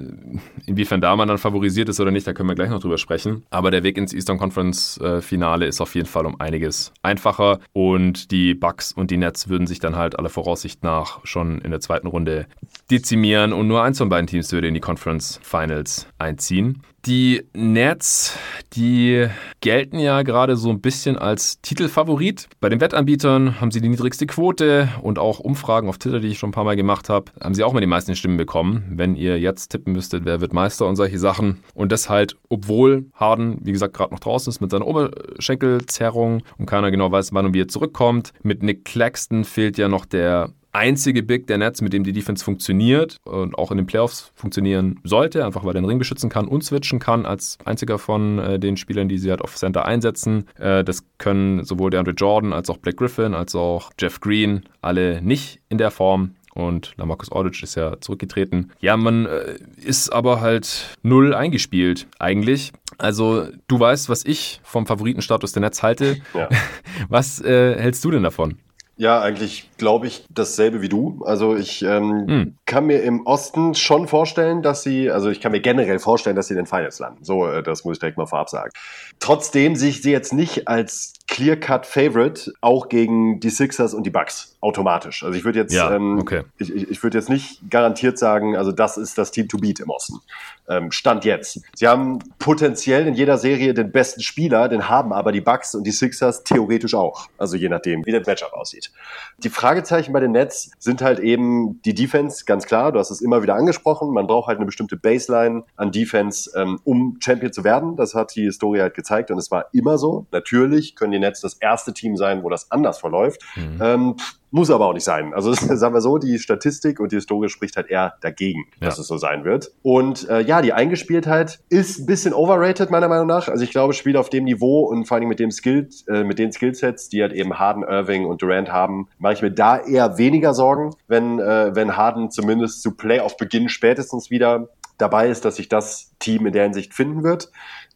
inwiefern da man dann favorisiert ist oder nicht, da können wir gleich noch drüber sprechen. Aber der Weg ins Eastern Conference äh, Finale ist auf jeden Fall um einiges einfacher und die Bucks und die Nets würden sich dann halt alle Voraussicht nach schon in der zweiten Runde dezimieren und nur eins von beiden Teams würde in die Conference Finals einziehen. Die Nets, die gelten ja gerade so ein bisschen als Titelfavorit. Bei den Wettanbietern haben sie die niedrigste Quote und auch Umfragen auf Twitter, die ich schon ein paar Mal gemacht habe, haben sie auch mal die meisten Stimmen bekommen. Wenn ihr jetzt tippen müsstet, wer wird Meister und solche Sachen. Und das halt, obwohl Harden, wie gesagt, gerade noch draußen ist mit seiner Oberschenkelzerrung und keiner genau weiß, wann und wie er zurückkommt. Mit Nick Claxton fehlt ja noch der einzige Big der Nets, mit dem die Defense funktioniert und auch in den Playoffs funktionieren sollte, einfach weil er den Ring beschützen kann und switchen kann als einziger von äh, den Spielern, die sie halt auf Center einsetzen. Äh, das können sowohl der Andre Jordan als auch Blake Griffin als auch Jeff Green alle nicht in der Form und Lamarcus Aldridge ist ja zurückgetreten. Ja, man äh, ist aber halt null eingespielt eigentlich. Also du weißt, was ich vom Favoritenstatus der Nets halte. Ja. Was äh, hältst du denn davon? Ja, eigentlich glaube ich dasselbe wie du. Also ich ähm, hm. kann mir im Osten schon vorstellen, dass sie, also ich kann mir generell vorstellen, dass sie in den Finals landen. So, äh, das muss ich direkt mal vorab sagen. Trotzdem sehe ich sie jetzt nicht als Clear-Cut-Favorite, auch gegen die Sixers und die Bucks, automatisch. Also ich würde jetzt, ja, ähm, okay. ich, ich, ich würde jetzt nicht garantiert sagen, also das ist das Team to beat im Osten. Ähm, Stand jetzt. Sie haben potenziell in jeder Serie den besten Spieler, den haben aber die Bucks und die Sixers theoretisch auch. Also je nachdem, wie der Matchup aussieht. Die Fragezeichen bei den Nets sind halt eben die Defense, ganz klar. Du hast es immer wieder angesprochen. Man braucht halt eine bestimmte Baseline an Defense, ähm, um Champion zu werden. Das hat die Historie halt gezeigt und es war immer so. Natürlich können die Nets das erste Team sein, wo das anders verläuft. Mhm. Ähm, muss aber auch nicht sein. Also sagen wir so, die Statistik und die Historie spricht halt eher dagegen, ja. dass es so sein wird. Und äh, ja, die Eingespieltheit ist ein bisschen overrated meiner Meinung nach. Also ich glaube, Spiele auf dem Niveau und vor allem mit dem Skill, äh, mit den Skillsets, die halt eben Harden, Irving und Durant haben, mache ich mir da eher weniger Sorgen, wenn äh, wenn Harden zumindest zu Playoff-Beginn spätestens wieder dabei ist, dass sich das Team in der Hinsicht finden wird.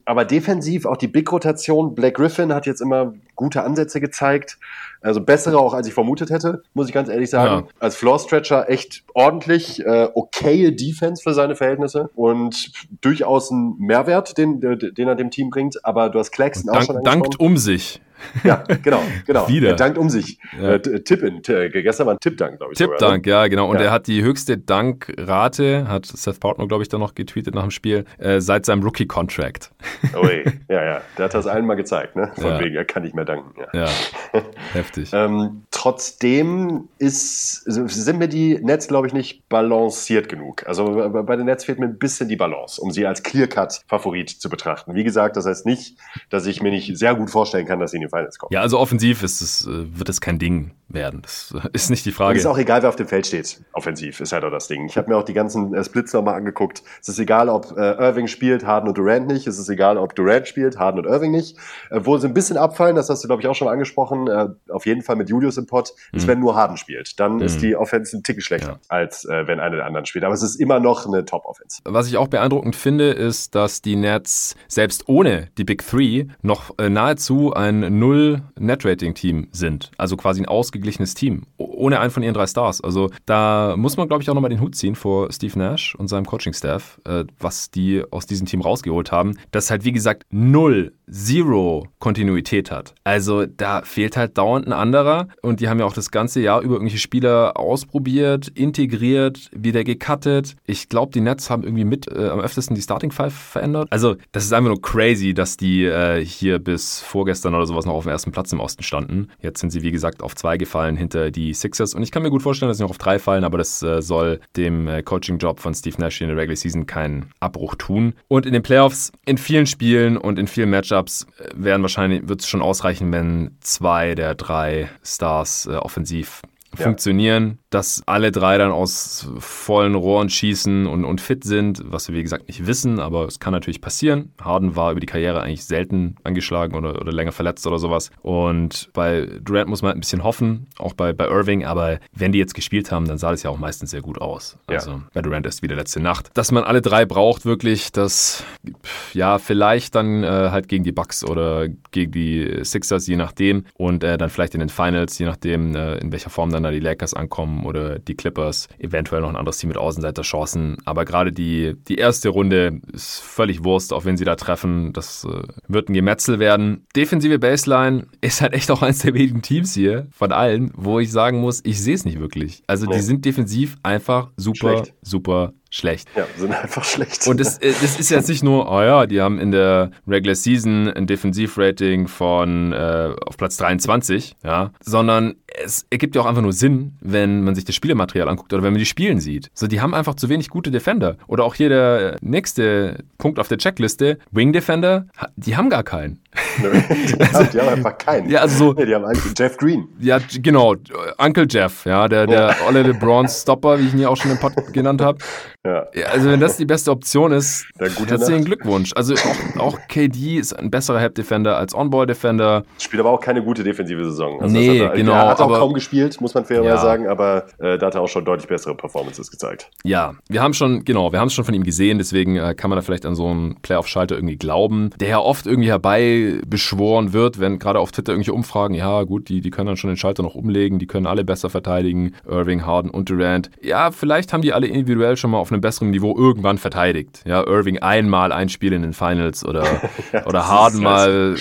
Aber defensiv auch die Big-Rotation. Black Griffin hat jetzt immer gute Ansätze gezeigt. Also bessere auch, als ich vermutet hätte, muss ich ganz ehrlich sagen. Ja. Als Floor-Stretcher echt ordentlich, äh, okaye Defense für seine Verhältnisse und durchaus ein Mehrwert, den, den er dem Team bringt. Aber du hast Claxton auch schon Dankt um sich. Ja, genau, genau. Wieder. Er dankt um sich. Ja. Äh, Tipp in, gestern war ein Tipp-Dank, glaube ich. Tipp-Dank, ja, genau. Und ja. er hat die höchste Dankrate, hat Seth Partner, glaube ich, dann noch getweetet nach dem Spiel, äh, seit seinem Rookie-Contract. Oh, ja, ja. Der hat das allen mal gezeigt, ne? Von ja. wegen, er kann nicht mehr danken. Ja, heftig. ähm, trotzdem ist, sind mir die Nets, glaube ich, nicht balanciert genug. Also bei den Nets fehlt mir ein bisschen die Balance, um sie als Clear-Cut-Favorit zu betrachten. Wie gesagt, das heißt nicht, dass ich mir nicht sehr gut vorstellen kann, dass sie in die Finals kommen. Ja, also offensiv ist es, äh, wird es kein Ding werden. Das ist nicht die Frage. Es ist auch egal, wer auf dem Feld steht. Offensiv ist halt auch das Ding. Ich habe mir auch die ganzen äh, Splits nochmal angeguckt. Es ist egal, ob äh, Irving spielt, Harden und Durant nicht. Es ist egal, ob Durant spielt, Harden und Irving nicht. Äh, wo sie ein bisschen abfallen, das hast du, glaube ich, auch schon angesprochen, äh, auf jeden Fall mit Julius im Pod, mhm. ist, wenn nur Harden spielt. Dann mhm. ist die Offense ein Ticken schlechter, ja. als äh, wenn einer der anderen spielt. Aber es ist immer noch eine Top-Offense. Was ich auch beeindruckend finde, ist, dass die Nets selbst ohne die Big Three noch äh, nahezu ein Null-Net-Rating-Team sind. Also quasi ein ausgeglichenes Team ohne einen von ihren drei Stars. Also da muss man, glaube ich, auch nochmal den Hut ziehen vor Steve Nash und seinem Coaching-Staff, äh, was die aus diesem Team rausgeholt haben, das halt, wie gesagt, null, zero Kontinuität hat. Also da fehlt halt dauernd ein anderer und die haben ja auch das ganze Jahr über irgendwelche Spieler ausprobiert, integriert, wieder gecuttet. Ich glaube, die Nets haben irgendwie mit äh, am öftesten die Starting Five verändert. Also, das ist einfach nur crazy, dass die äh, hier bis vorgestern oder sowas noch auf dem ersten Platz im Osten standen. Jetzt sind sie, wie gesagt, auf zwei gefallen hinter die Sixers. Und ich kann mir gut vorstellen, dass sie noch auf drei fallen, aber das äh, soll dem äh, Coaching-Job von Steve Nash in der Regular Season keinen Abbruch tun. Und in den Playoffs, in vielen Spielen und in vielen Matchups äh, werden wahrscheinlich, wird es schon ausreichen, wenn zwei der drei Stars äh, offensiv ja. funktionieren dass alle drei dann aus vollen Rohren schießen und, und fit sind, was wir wie gesagt nicht wissen, aber es kann natürlich passieren. Harden war über die Karriere eigentlich selten angeschlagen oder, oder länger verletzt oder sowas. Und bei Durant muss man halt ein bisschen hoffen, auch bei, bei Irving, aber wenn die jetzt gespielt haben, dann sah das ja auch meistens sehr gut aus. Also ja. bei Durant ist wieder letzte Nacht. Dass man alle drei braucht wirklich, dass ja vielleicht dann äh, halt gegen die Bucks oder gegen die Sixers, je nachdem, und äh, dann vielleicht in den Finals, je nachdem, äh, in welcher Form dann da die Lakers ankommen oder die Clippers, eventuell noch ein anderes Team mit Außenseiterchancen. Aber gerade die, die erste Runde ist völlig Wurst, auch wenn sie da treffen. Das äh, wird ein Gemetzel werden. Defensive Baseline ist halt echt auch eines der wenigen Teams hier von allen, wo ich sagen muss, ich sehe es nicht wirklich. Also die sind defensiv einfach super, Schlecht. super schlecht. Ja, sind einfach schlecht. Und das, äh, das ist jetzt nicht nur, oh ja, die haben in der Regular Season ein Defensivrating von äh, auf Platz 23, ja, sondern es ergibt ja auch einfach nur Sinn, wenn man sich das Spielematerial anguckt oder wenn man die Spielen sieht. So, die haben einfach zu wenig gute Defender. Oder auch hier der nächste Punkt auf der Checkliste, Wing Defender, die haben gar keinen. Nö, die, haben, die haben einfach keinen. Ja, also so, nee, die haben eigentlich Jeff Green. Ja, genau, Uncle Jeff, ja, der, der oh. Olle LeBron Stopper, wie ich ihn ja auch schon im Pod genannt habe. Ja. ja. Also wenn das die beste Option ist, herzlichen. Glückwunsch. Also auch, auch, KD ist ein besserer Help Defender als On-Ball Defender. Spielt aber auch keine gute defensive Saison. Also nee, er, genau. Er hat auch kaum gespielt, muss man fairerweise ja. sagen, aber äh, da hat er auch schon deutlich bessere Performances gezeigt. Ja, wir haben schon, genau, wir haben es schon von ihm gesehen, deswegen äh, kann man da vielleicht an so einen Playoff-Schalter irgendwie glauben, der ja oft irgendwie herbeibeschworen wird, wenn gerade auf Twitter irgendwelche Umfragen, ja gut, die, die können dann schon den Schalter noch umlegen, die können alle besser verteidigen, Irving, Harden und Durant. Ja, vielleicht haben die alle individuell schon mal auf einem besseren Niveau irgendwann verteidigt. Ja, Irving einmal ein Spiel in den Finals oder, ja, oder Harden mal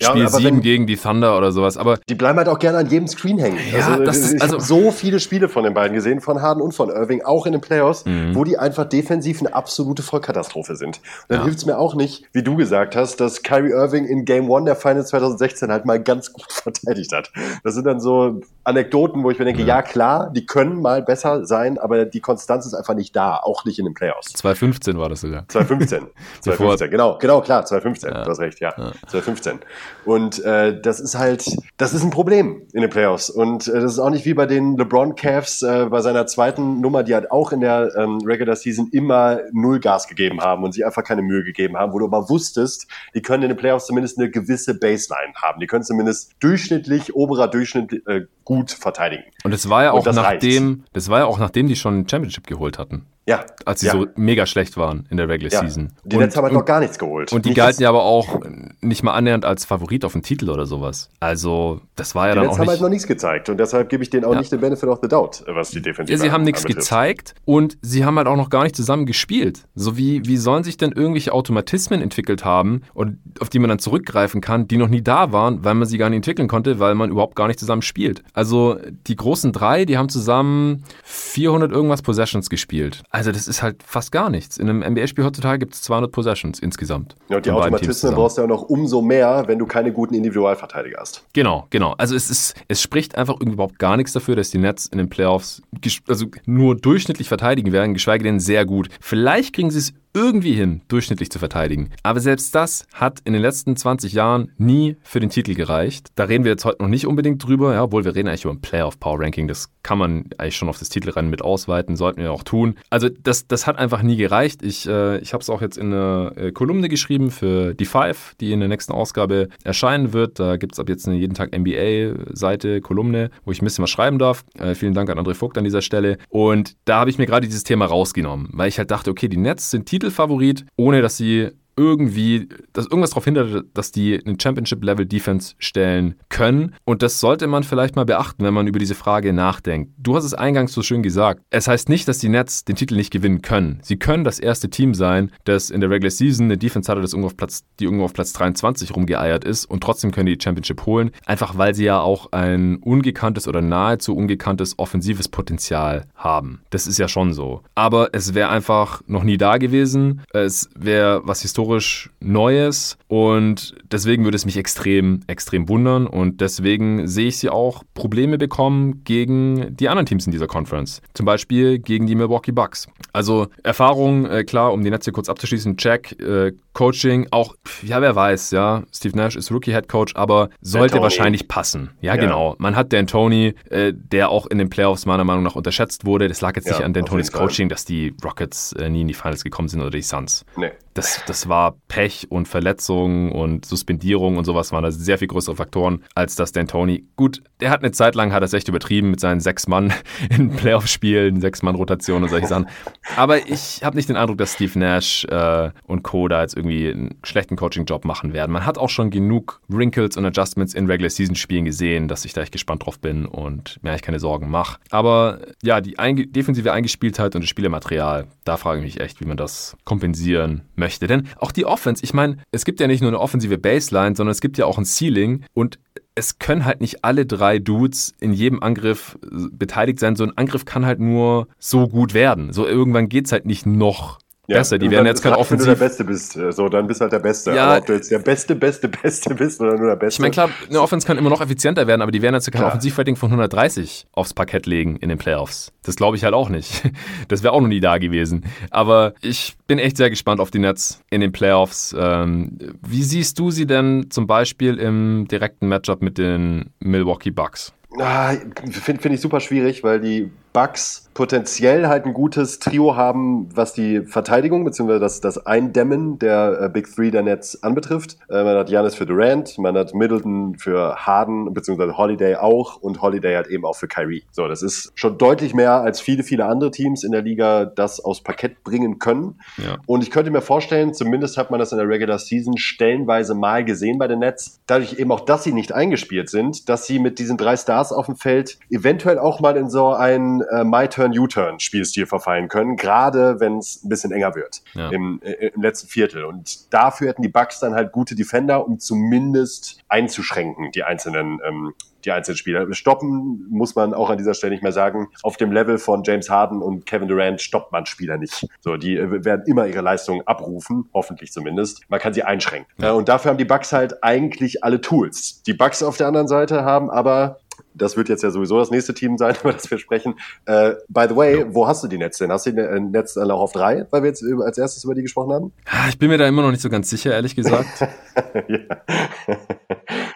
Spiel ja, 7 gegen die Thunder oder sowas. Aber die bleiben halt auch gerne an jedem Screen hängen. Ja, also, das ist, ich also so viele Spiele von den beiden gesehen, von Harden und von Irving, auch in den Playoffs, mhm. wo die einfach defensiv eine absolute Vollkatastrophe sind. Und dann ja. hilft es mir auch nicht, wie du gesagt hast, dass Kyrie Irving in Game 1 der Finals 2016 halt mal ganz gut verteidigt hat. Das sind dann so Anekdoten, wo ich mir denke, ja, ja klar, die können mal besser sein, aber die Konstanz ist einfach nicht da, auch nicht in den Playoffs. 2015 war das sogar. 2015. 2015, genau, genau, klar, 2015. Ja. Du hast recht, ja. ja. 2015. Und äh, das ist halt, das ist ein Problem in den Playoffs. Und äh, das ist auch nicht wie bei den LeBron Cavs äh, bei seiner zweiten Nummer, die halt auch in der ähm, Regular Season immer null Gas gegeben haben und sich einfach keine Mühe gegeben haben, wo du aber wusstest, die können in den Playoffs zumindest eine gewisse Baseline haben. Die können zumindest durchschnittlich, oberer Durchschnitt äh, gut verteidigen. Und es war ja auch nachdem, das war ja auch nachdem die schon ein Championship geholt hatten. Ja. Als sie ja. so mega schlecht waren in der Regular ja. Season. Die Nets haben halt noch gar nichts geholt. Und die Nichts. galten ja aber auch nicht mal annähernd als Favorit auf den Titel oder sowas. Also, das war ja die dann Nets auch nicht... haben halt noch nichts gezeigt und deshalb gebe ich denen auch ja. nicht den Benefit of the Doubt, was die Defensive Ja, sie haben nichts gezeigt und sie haben halt auch noch gar nicht zusammen gespielt. So wie, wie sollen sich denn irgendwelche Automatismen entwickelt haben und auf die man dann zurückgreifen kann, die noch nie da waren, weil man sie gar nicht entwickeln konnte, weil man überhaupt gar nicht zusammen spielt. Also, die großen drei, die haben zusammen 400 irgendwas Possessions gespielt. Also, das ist halt fast gar nichts. In einem NBA-Spiel heutzutage gibt es 200 Possessions insgesamt. Ja, und die Automatismen brauchst du ja noch umso mehr, wenn du keine guten Individualverteidiger hast. Genau, genau. Also es ist, es spricht einfach überhaupt gar nichts dafür, dass die Nets in den Playoffs also nur durchschnittlich verteidigen werden, geschweige denn sehr gut. Vielleicht kriegen sie es irgendwie hin, durchschnittlich zu verteidigen. Aber selbst das hat in den letzten 20 Jahren nie für den Titel gereicht. Da reden wir jetzt heute noch nicht unbedingt drüber, ja, obwohl wir reden eigentlich über ein Playoff Power Ranking. Das kann man eigentlich schon auf das Titelrennen mit ausweiten, sollten wir auch tun. Also das, das hat einfach nie gereicht. Ich, äh, ich habe es auch jetzt in eine äh, Kolumne geschrieben für die Five, die in der nächsten Ausgabe erscheinen wird. Da gibt es ab jetzt eine jeden Tag NBA-Seite, Kolumne, wo ich ein bisschen was schreiben darf. Äh, vielen Dank an André Vogt an dieser Stelle. Und da habe ich mir gerade dieses Thema rausgenommen, weil ich halt dachte, okay, die Nets sind Titel Titelfavorit, ohne dass sie irgendwie, dass irgendwas darauf hindert, dass die eine Championship-Level-Defense stellen können. Und das sollte man vielleicht mal beachten, wenn man über diese Frage nachdenkt. Du hast es eingangs so schön gesagt. Es heißt nicht, dass die Nets den Titel nicht gewinnen können. Sie können das erste Team sein, das in der Regular Season eine Defense hatte, das irgendwo auf Platz, die irgendwo auf Platz 23 rumgeeiert ist und trotzdem können die Championship holen. Einfach weil sie ja auch ein ungekanntes oder nahezu ungekanntes offensives Potenzial haben. Das ist ja schon so. Aber es wäre einfach noch nie da gewesen. Es wäre was historisch Neues und deswegen würde es mich extrem, extrem wundern und deswegen sehe ich sie auch Probleme bekommen gegen die anderen Teams in dieser Conference. Zum Beispiel gegen die Milwaukee Bucks. Also Erfahrung, äh, klar, um die Netze kurz abzuschließen, Check, äh, Coaching, auch, ja, wer weiß, ja, Steve Nash ist Rookie-Head Coach, aber sollte wahrscheinlich passen. Ja, ja, genau. Man hat Dan Tony, äh, der auch in den Playoffs meiner Meinung nach unterschätzt wurde. Das lag jetzt ja, nicht an Dan Tonys Coaching, dass die Rockets äh, nie in die Finals gekommen sind oder die Suns. Nee. Das, das war Pech und Verletzungen und Suspendierung und sowas waren da sehr viel größere Faktoren als das Dan Tony. Gut, der hat eine Zeit lang, hat das echt übertrieben mit seinen sechs Mann in Playoff-Spielen, sechs Mann Rotation und solche Sachen. Aber ich habe nicht den Eindruck, dass Steve Nash äh, und Co. da jetzt irgendwie einen schlechten Coaching-Job machen werden. Man hat auch schon genug Wrinkles und Adjustments in Regular-Season-Spielen gesehen, dass ich da echt gespannt drauf bin und mir eigentlich keine Sorgen mache. Aber ja, die einge defensive Eingespieltheit und das Spielematerial, da frage ich mich echt, wie man das kompensieren möchte. Denn auch die Offense, ich meine, es gibt ja nicht nur eine offensive Baseline, sondern es gibt ja auch ein Ceiling und es können halt nicht alle drei Dudes in jedem Angriff beteiligt sein. So ein Angriff kann halt nur so gut werden. So irgendwann geht es halt nicht noch ja, besser. Die werden jetzt kein Offensiv. Wenn du der Beste bist, äh, so, dann bist du halt der Beste. Ja, aber ob du jetzt der Beste, Beste, Beste bist oder nur der Beste. Ich meine, klar, eine Offense kann immer noch effizienter werden, aber die werden jetzt kein Offensivrating von 130 aufs Parkett legen in den Playoffs. Das glaube ich halt auch nicht. Das wäre auch noch nie da gewesen. Aber ich bin echt sehr gespannt auf die Nets in den Playoffs. Ähm, wie siehst du sie denn zum Beispiel im direkten Matchup mit den Milwaukee Bucks? Ah, Finde find ich super schwierig, weil die Bucks potenziell halt ein gutes Trio haben, was die Verteidigung bzw. Das, das Eindämmen der äh, Big Three der Nets anbetrifft. Äh, man hat Janis für Durant, man hat Middleton für Harden bzw. Holiday auch und Holiday halt eben auch für Kyrie. So, das ist schon deutlich mehr als viele, viele andere Teams in der Liga das aus Parkett bringen können. Ja. Und ich könnte mir vorstellen, zumindest hat man das in der Regular Season stellenweise mal gesehen bei den Nets, dadurch eben auch, dass sie nicht eingespielt sind, dass sie mit diesen drei Stars auf dem Feld eventuell auch mal in so ein äh, My Turn U-Turn-U-Turn-Spielstil verfallen können, gerade wenn es ein bisschen enger wird ja. im, äh, im letzten Viertel. Und dafür hätten die Bucks dann halt gute Defender, um zumindest einzuschränken, die einzelnen ähm, die einzelnen Spieler. Stoppen muss man auch an dieser Stelle nicht mehr sagen. Auf dem Level von James Harden und Kevin Durant stoppt man Spieler nicht. So, die äh, werden immer ihre Leistung abrufen, hoffentlich zumindest. Man kann sie einschränken. Ja. Und dafür haben die Bucks halt eigentlich alle Tools. Die Bucks auf der anderen Seite haben aber das wird jetzt ja sowieso das nächste Team sein, über das wir sprechen. Äh, by the way, wo hast du die Netz denn? Hast du die Netz auch auf drei, weil wir jetzt als erstes über die gesprochen haben? Ich bin mir da immer noch nicht so ganz sicher, ehrlich gesagt. ja.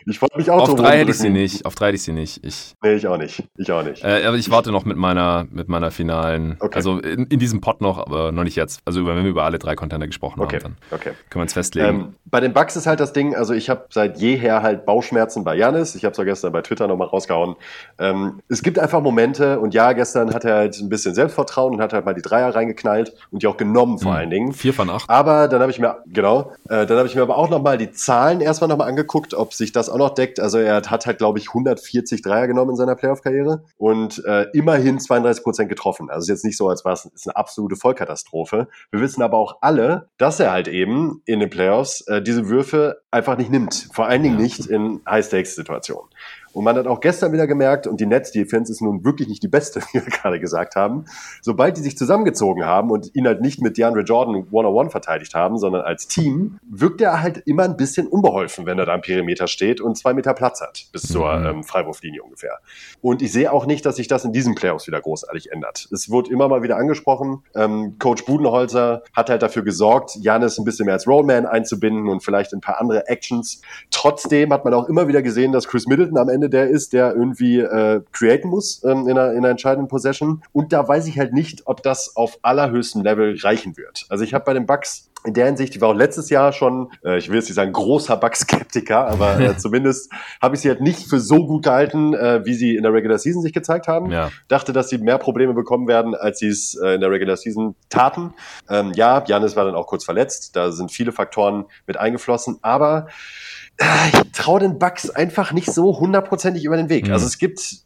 Ich wollte mich auch Auf drei hätte ich sie nicht. Auf drei hätte ich sie nicht. Ich, nee, ich auch nicht. Ich auch nicht. Äh, aber ich warte noch mit meiner, mit meiner finalen, okay. also in, in, diesem Pod noch, aber noch nicht jetzt. Also wenn wir über alle drei Contender gesprochen okay. haben, dann okay. können wir uns festlegen. Ähm, bei den Bugs ist halt das Ding, also ich habe seit jeher halt Bauchschmerzen bei Janis. Ich habe es ja gestern bei Twitter nochmal rausgehauen. Ähm, es gibt einfach Momente und ja, gestern hat er halt ein bisschen Selbstvertrauen und hat halt mal die Dreier reingeknallt und die auch genommen vor mhm. allen Dingen. Vier von acht. Aber dann habe ich mir, genau, äh, dann habe ich mir aber auch nochmal die Zahlen erstmal nochmal angeguckt, ob sich das auch noch deckt. Also er hat halt, glaube ich, 140 Dreier genommen in seiner Playoff-Karriere und äh, immerhin 32 Prozent getroffen. Also ist jetzt nicht so, als war es eine absolute Vollkatastrophe. Wir wissen aber auch alle, dass er halt eben in den Playoffs äh, diese Würfe einfach nicht nimmt. Vor allen Dingen nicht in High-Stakes-Situationen. Und man hat auch gestern wieder gemerkt, und die Netz-Defense ist nun wirklich nicht die beste, wie wir gerade gesagt haben, sobald die sich zusammengezogen haben und ihn halt nicht mit DeAndre Jordan one-on-one verteidigt haben, sondern als Team, wirkt er halt immer ein bisschen unbeholfen, wenn er da am Perimeter steht und zwei Meter Platz hat, bis zur mhm. ähm, Freiwurflinie ungefähr. Und ich sehe auch nicht, dass sich das in diesen Playoffs wieder großartig ändert. Es wurde immer mal wieder angesprochen, ähm, Coach Budenholzer hat halt dafür gesorgt, Janis ein bisschen mehr als Rollman einzubinden und vielleicht ein paar andere Actions. Trotzdem hat man auch immer wieder gesehen, dass Chris Middleton am Ende Ende der ist, der irgendwie äh, createn muss ähm, in, einer, in einer entscheidenden Possession. Und da weiß ich halt nicht, ob das auf allerhöchstem Level reichen wird. Also ich habe bei den Bucks in der Hinsicht, die war auch letztes Jahr schon, äh, ich will jetzt nicht sagen großer Bug-Skeptiker, aber äh, zumindest habe ich sie halt nicht für so gut gehalten, äh, wie sie in der Regular Season sich gezeigt haben. Ja. Dachte, dass sie mehr Probleme bekommen werden, als sie es äh, in der Regular Season taten. Ähm, ja, Janis war dann auch kurz verletzt, da sind viele Faktoren mit eingeflossen, aber ich traue den Bugs einfach nicht so hundertprozentig über den Weg. Mhm. Also es gibt,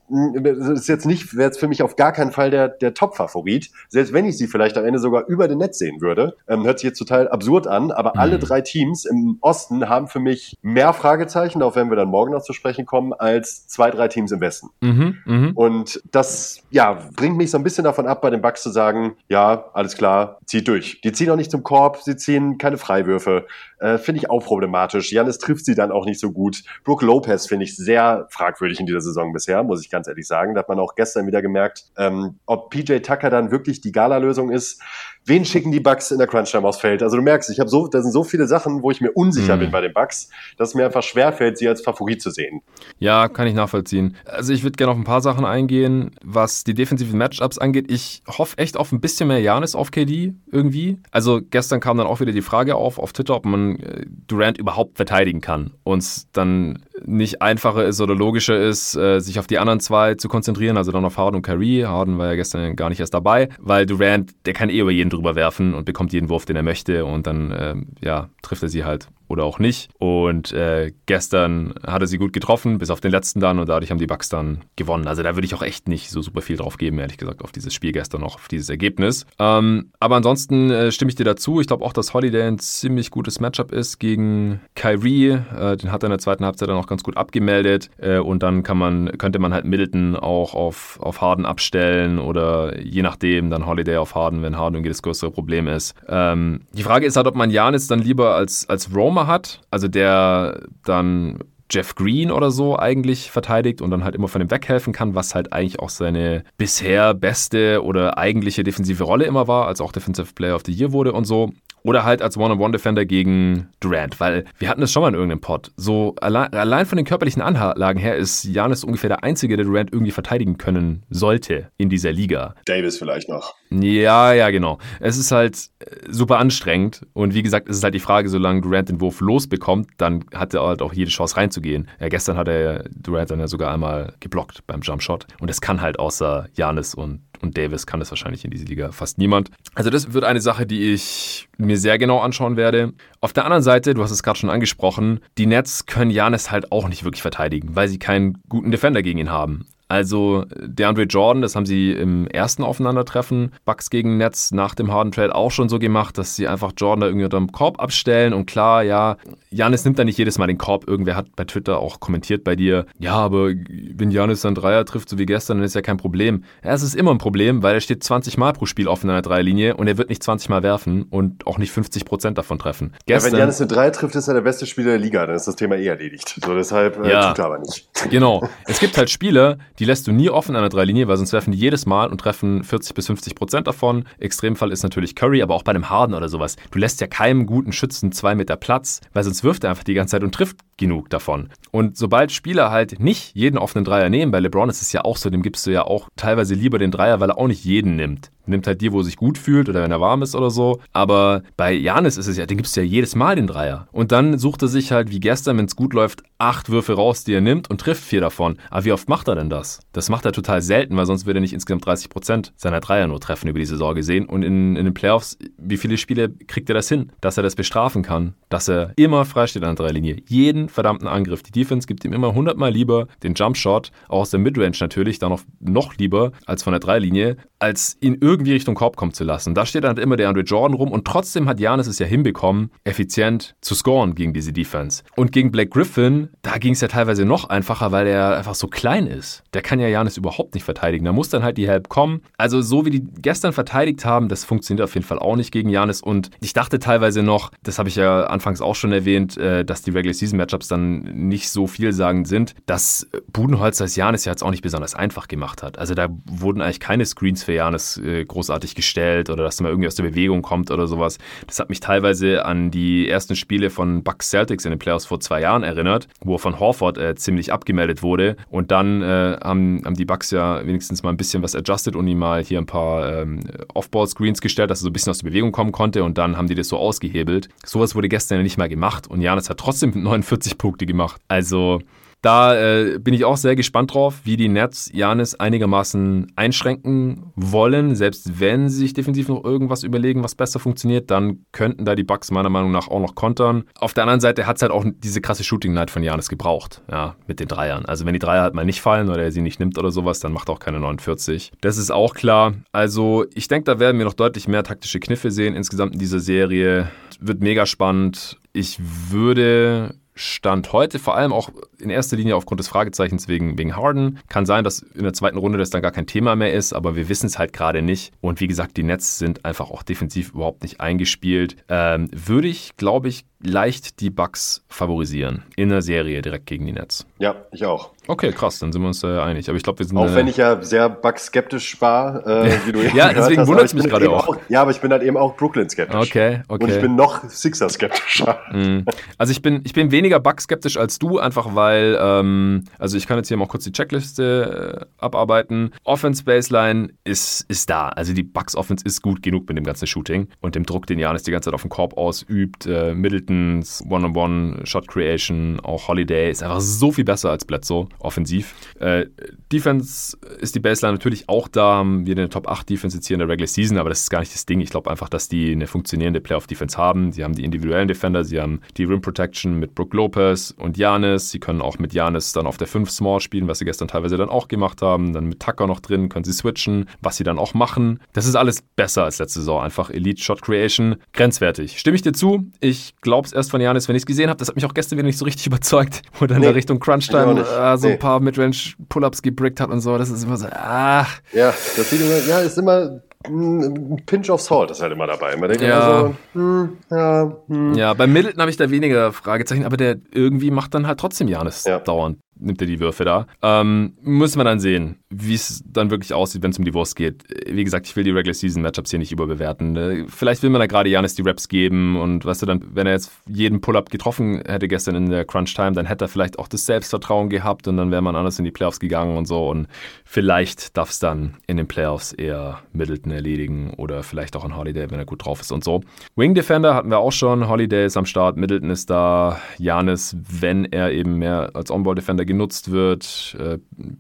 es ist jetzt nicht, wäre jetzt für mich auf gar keinen Fall der, der Top-Favorit. Selbst wenn ich sie vielleicht am Ende sogar über den Netz sehen würde, ähm, hört sich jetzt total absurd an, aber mhm. alle drei Teams im Osten haben für mich mehr Fragezeichen, darauf werden wir dann morgen noch zu sprechen kommen, als zwei, drei Teams im Westen. Mhm. mhm. Und das, ja, bringt mich so ein bisschen davon ab, bei den Bugs zu sagen, ja, alles klar, zieht durch. Die ziehen auch nicht zum Korb, sie ziehen keine Freiwürfe. Äh, Finde ich auch problematisch. Janis trifft sie dann auch nicht so gut. Brooke Lopez finde ich sehr fragwürdig in dieser Saison bisher, muss ich ganz ehrlich sagen. Da hat man auch gestern wieder gemerkt, ähm, ob PJ Tucker dann wirklich die Gala-Lösung ist wen schicken die Bugs in der Crunch-Time aufs Feld? Also du merkst, ich habe so, da sind so viele Sachen, wo ich mir unsicher mhm. bin bei den Bugs, dass es mir einfach schwerfällt, sie als Favorit zu sehen. Ja, kann ich nachvollziehen. Also ich würde gerne auf ein paar Sachen eingehen, was die defensiven Matchups angeht. Ich hoffe echt auf ein bisschen mehr Janis auf KD irgendwie. Also gestern kam dann auch wieder die Frage auf auf Twitter, ob man äh, Durant überhaupt verteidigen kann. Und dann nicht einfacher ist oder logischer ist, äh, sich auf die anderen zwei zu konzentrieren, also dann auf Harden und Kyrie. Harden war ja gestern gar nicht erst dabei, weil Durant, der kann eh über jeden drüber werfen und bekommt jeden Wurf, den er möchte und dann ähm, ja, trifft er sie halt oder auch nicht. Und äh, gestern hat er sie gut getroffen, bis auf den letzten dann und dadurch haben die Bucks dann gewonnen. Also da würde ich auch echt nicht so super viel drauf geben, ehrlich gesagt, auf dieses Spiel gestern noch, auf dieses Ergebnis. Ähm, aber ansonsten äh, stimme ich dir dazu. Ich glaube auch, dass Holiday ein ziemlich gutes Matchup ist gegen Kyrie. Äh, den hat er in der zweiten Halbzeit dann auch ganz gut abgemeldet äh, und dann kann man, könnte man halt Middleton auch auf, auf Harden abstellen oder je nachdem dann Holiday auf Harden, wenn Harden irgendwie das größere Problem ist. Ähm, die Frage ist halt, ob man Janis dann lieber als, als Roamer Stürmer hat, also der dann Jeff Green oder so eigentlich verteidigt und dann halt immer von ihm weghelfen kann, was halt eigentlich auch seine bisher beste oder eigentliche defensive Rolle immer war, als auch Defensive Player of the Year wurde und so. Oder halt als One-on-One-Defender gegen Durant, weil wir hatten das schon mal in irgendeinem Pod. So allein, allein von den körperlichen Anlagen her ist Janis ungefähr der Einzige, der Durant irgendwie verteidigen können sollte in dieser Liga. Davis vielleicht noch. Ja, ja, genau. Es ist halt äh, super anstrengend und wie gesagt, es ist halt die Frage, solange Durant den Wurf losbekommt, dann hat er halt auch jede Chance reinzugehen. Ja, gestern hat er Durant dann ja sogar einmal geblockt beim Jumpshot und das kann halt außer Janis und und Davis kann das wahrscheinlich in dieser Liga fast niemand. Also das wird eine Sache, die ich mir sehr genau anschauen werde. Auf der anderen Seite, du hast es gerade schon angesprochen, die Nets können Janis halt auch nicht wirklich verteidigen, weil sie keinen guten Defender gegen ihn haben. Also DeAndre Jordan, das haben sie im ersten Aufeinandertreffen Bucks gegen Nets nach dem Harden Trade auch schon so gemacht, dass sie einfach Jordan da irgendwie unter dem Korb abstellen und klar, ja, Janis nimmt da nicht jedes Mal den Korb. Irgendwer hat bei Twitter auch kommentiert bei dir, ja, aber wenn Janis dann Dreier trifft, so wie gestern, dann ist ja kein Problem. Ja, es ist immer ein Problem, weil er steht 20 Mal pro Spiel offen in einer Dreierlinie und er wird nicht 20 Mal werfen und auch nicht 50 Prozent davon treffen. Gestern, ja, wenn Janis eine Dreier trifft, ist er der beste Spieler der Liga, dann ist das Thema eh erledigt. So, deshalb äh, ja, tut er aber nicht. Genau. Es gibt halt Spieler, die lässt du nie offen an der Dreilinie, weil sonst werfen die jedes Mal und treffen 40 bis 50 Prozent davon. Extremfall ist natürlich Curry, aber auch bei einem Harden oder sowas. Du lässt ja keinem guten Schützen zwei Meter Platz, weil sonst wirft er einfach die ganze Zeit und trifft genug davon. Und sobald Spieler halt nicht jeden offenen Dreier nehmen, bei LeBron ist es ja auch so, dem gibst du ja auch teilweise lieber den Dreier, weil er auch nicht jeden nimmt nimmt halt die, wo er sich gut fühlt oder wenn er warm ist oder so. Aber bei Janis ist es ja, den gibst du ja jedes Mal den Dreier. Und dann sucht er sich halt wie gestern, wenn es gut läuft, acht Würfe raus, die er nimmt und trifft vier davon. Aber wie oft macht er denn das? Das macht er total selten, weil sonst würde er nicht insgesamt 30 Prozent seiner Dreier nur treffen über die Saison gesehen. Und in, in den Playoffs, wie viele Spiele kriegt er das hin? Dass er das bestrafen kann, dass er immer frei steht an der Dreierlinie. Jeden verdammten Angriff. Die Defense gibt ihm immer hundertmal lieber den Jumpshot, auch aus der Midrange natürlich, dann noch, noch lieber als von der Dreierlinie, als ihn irgendwie Richtung Korb kommen zu lassen. Da steht dann immer der Andre Jordan rum und trotzdem hat Janis es ja hinbekommen, effizient zu scoren gegen diese Defense. Und gegen Blake Griffin, da ging es ja teilweise noch einfacher, weil er einfach so klein ist. Der kann ja Janis überhaupt nicht verteidigen. Da muss dann halt die Help kommen. Also so wie die gestern verteidigt haben, das funktioniert auf jeden Fall auch nicht gegen Janis. Und ich dachte teilweise noch, das habe ich ja anfangs auch schon erwähnt, äh, dass die Regular Season Matchups dann nicht so vielsagend sind, dass Budenholzer das Janis ja jetzt auch nicht besonders einfach gemacht hat. Also da wurden eigentlich keine Screens für Janis äh, großartig gestellt oder dass er mal irgendwie aus der Bewegung kommt oder sowas. Das hat mich teilweise an die ersten Spiele von Bucks Celtics in den Playoffs vor zwei Jahren erinnert, wo er von Horford äh, ziemlich abgemeldet wurde. Und dann äh, haben, haben die Bucks ja wenigstens mal ein bisschen was adjusted und ihm mal hier ein paar ähm, Off-Ball-Screens gestellt, dass er so ein bisschen aus der Bewegung kommen konnte und dann haben die das so ausgehebelt. Sowas wurde gestern ja nicht mal gemacht und Janis hat trotzdem 49 Punkte gemacht. Also da äh, bin ich auch sehr gespannt drauf, wie die Nets Janis einigermaßen einschränken wollen. Selbst wenn sie sich defensiv noch irgendwas überlegen, was besser funktioniert, dann könnten da die Bucks meiner Meinung nach auch noch kontern. Auf der anderen Seite hat es halt auch diese krasse Shooting Night von Janis gebraucht, ja, mit den Dreiern. Also wenn die Dreier halt mal nicht fallen oder er sie nicht nimmt oder sowas, dann macht auch keine 49. Das ist auch klar. Also ich denke, da werden wir noch deutlich mehr taktische Kniffe sehen insgesamt in dieser Serie. Wird mega spannend. Ich würde Stand heute, vor allem auch in erster Linie aufgrund des Fragezeichens wegen, wegen Harden. Kann sein, dass in der zweiten Runde das dann gar kein Thema mehr ist, aber wir wissen es halt gerade nicht. Und wie gesagt, die Nets sind einfach auch defensiv überhaupt nicht eingespielt. Ähm, würde ich, glaube ich, leicht die Bucks favorisieren in der Serie direkt gegen die Nets. Ja, ich auch. Okay, krass, dann sind wir uns äh, einig. Aber ich glaube, wir sind. Auch äh, wenn ich ja sehr Bucks-skeptisch war, äh, wie du eben Ja, deswegen wundert es mich gerade auch. auch. Ja, aber ich bin halt eben auch Brooklyn-skeptisch. Okay, okay. Und ich bin noch Sixer-skeptischer. Mm. Also ich bin, ich bin weniger Bucks-skeptisch als du, einfach weil, ähm, also ich kann jetzt hier mal kurz die Checkliste äh, abarbeiten. Offense-Baseline ist, ist da. Also die Bucks-Offense ist gut genug mit dem ganzen Shooting und dem Druck, den Janis die ganze Zeit auf den Korb ausübt. Äh, Middletons One-on-One, Shot Creation, auch Holiday ist einfach so viel besser als Bledsoe, offensiv. Äh, Defense ist die Baseline natürlich auch da, haben wir eine Top 8 Defense jetzt hier in der Regular Season, aber das ist gar nicht das Ding. Ich glaube einfach, dass die eine funktionierende Playoff-Defense haben. Sie haben die individuellen Defender, sie haben die Rim Protection mit Brook Lopez und Janis. Sie können auch mit Janis dann auf der 5 Small spielen, was sie gestern teilweise dann auch gemacht haben. Dann mit Tucker noch drin, können sie switchen, was sie dann auch machen. Das ist alles besser als letzte Saison. Einfach Elite Shot Creation, grenzwertig. Stimme ich dir zu? Ich glaube es erst von Janis, wenn ich es gesehen habe. Das hat mich auch gestern wieder nicht so richtig überzeugt, wo dann nee, in Richtung Crunch-Time äh, so nee. ein paar Midrange-Pull-Ups gebrickt hat und so. Das ist immer so, ach. Ja, das sieht immer, ja, ist immer ein Pinch of Salt ist halt immer dabei. Man denkt ja. immer so, hm, ja, hm. ja, bei Middleton habe ich da weniger Fragezeichen, aber der irgendwie macht dann halt trotzdem Janis ja. dauernd nimmt er die Würfe da. Ähm, müssen wir dann sehen, wie es dann wirklich aussieht, wenn es um die Wurst geht. Wie gesagt, ich will die Regular Season Matchups hier nicht überbewerten. Äh, vielleicht will man da gerade Janis die Raps geben und weißt du dann, wenn er jetzt jeden Pull-up getroffen hätte gestern in der Crunch Time, dann hätte er vielleicht auch das Selbstvertrauen gehabt und dann wäre man anders in die Playoffs gegangen und so und vielleicht darf es dann in den Playoffs eher Middleton erledigen oder vielleicht auch ein Holiday, wenn er gut drauf ist und so. Wing Defender hatten wir auch schon. Holiday ist am Start, Middleton ist da, Janis, wenn er eben mehr als On-Ball Defender genutzt wird. Äh,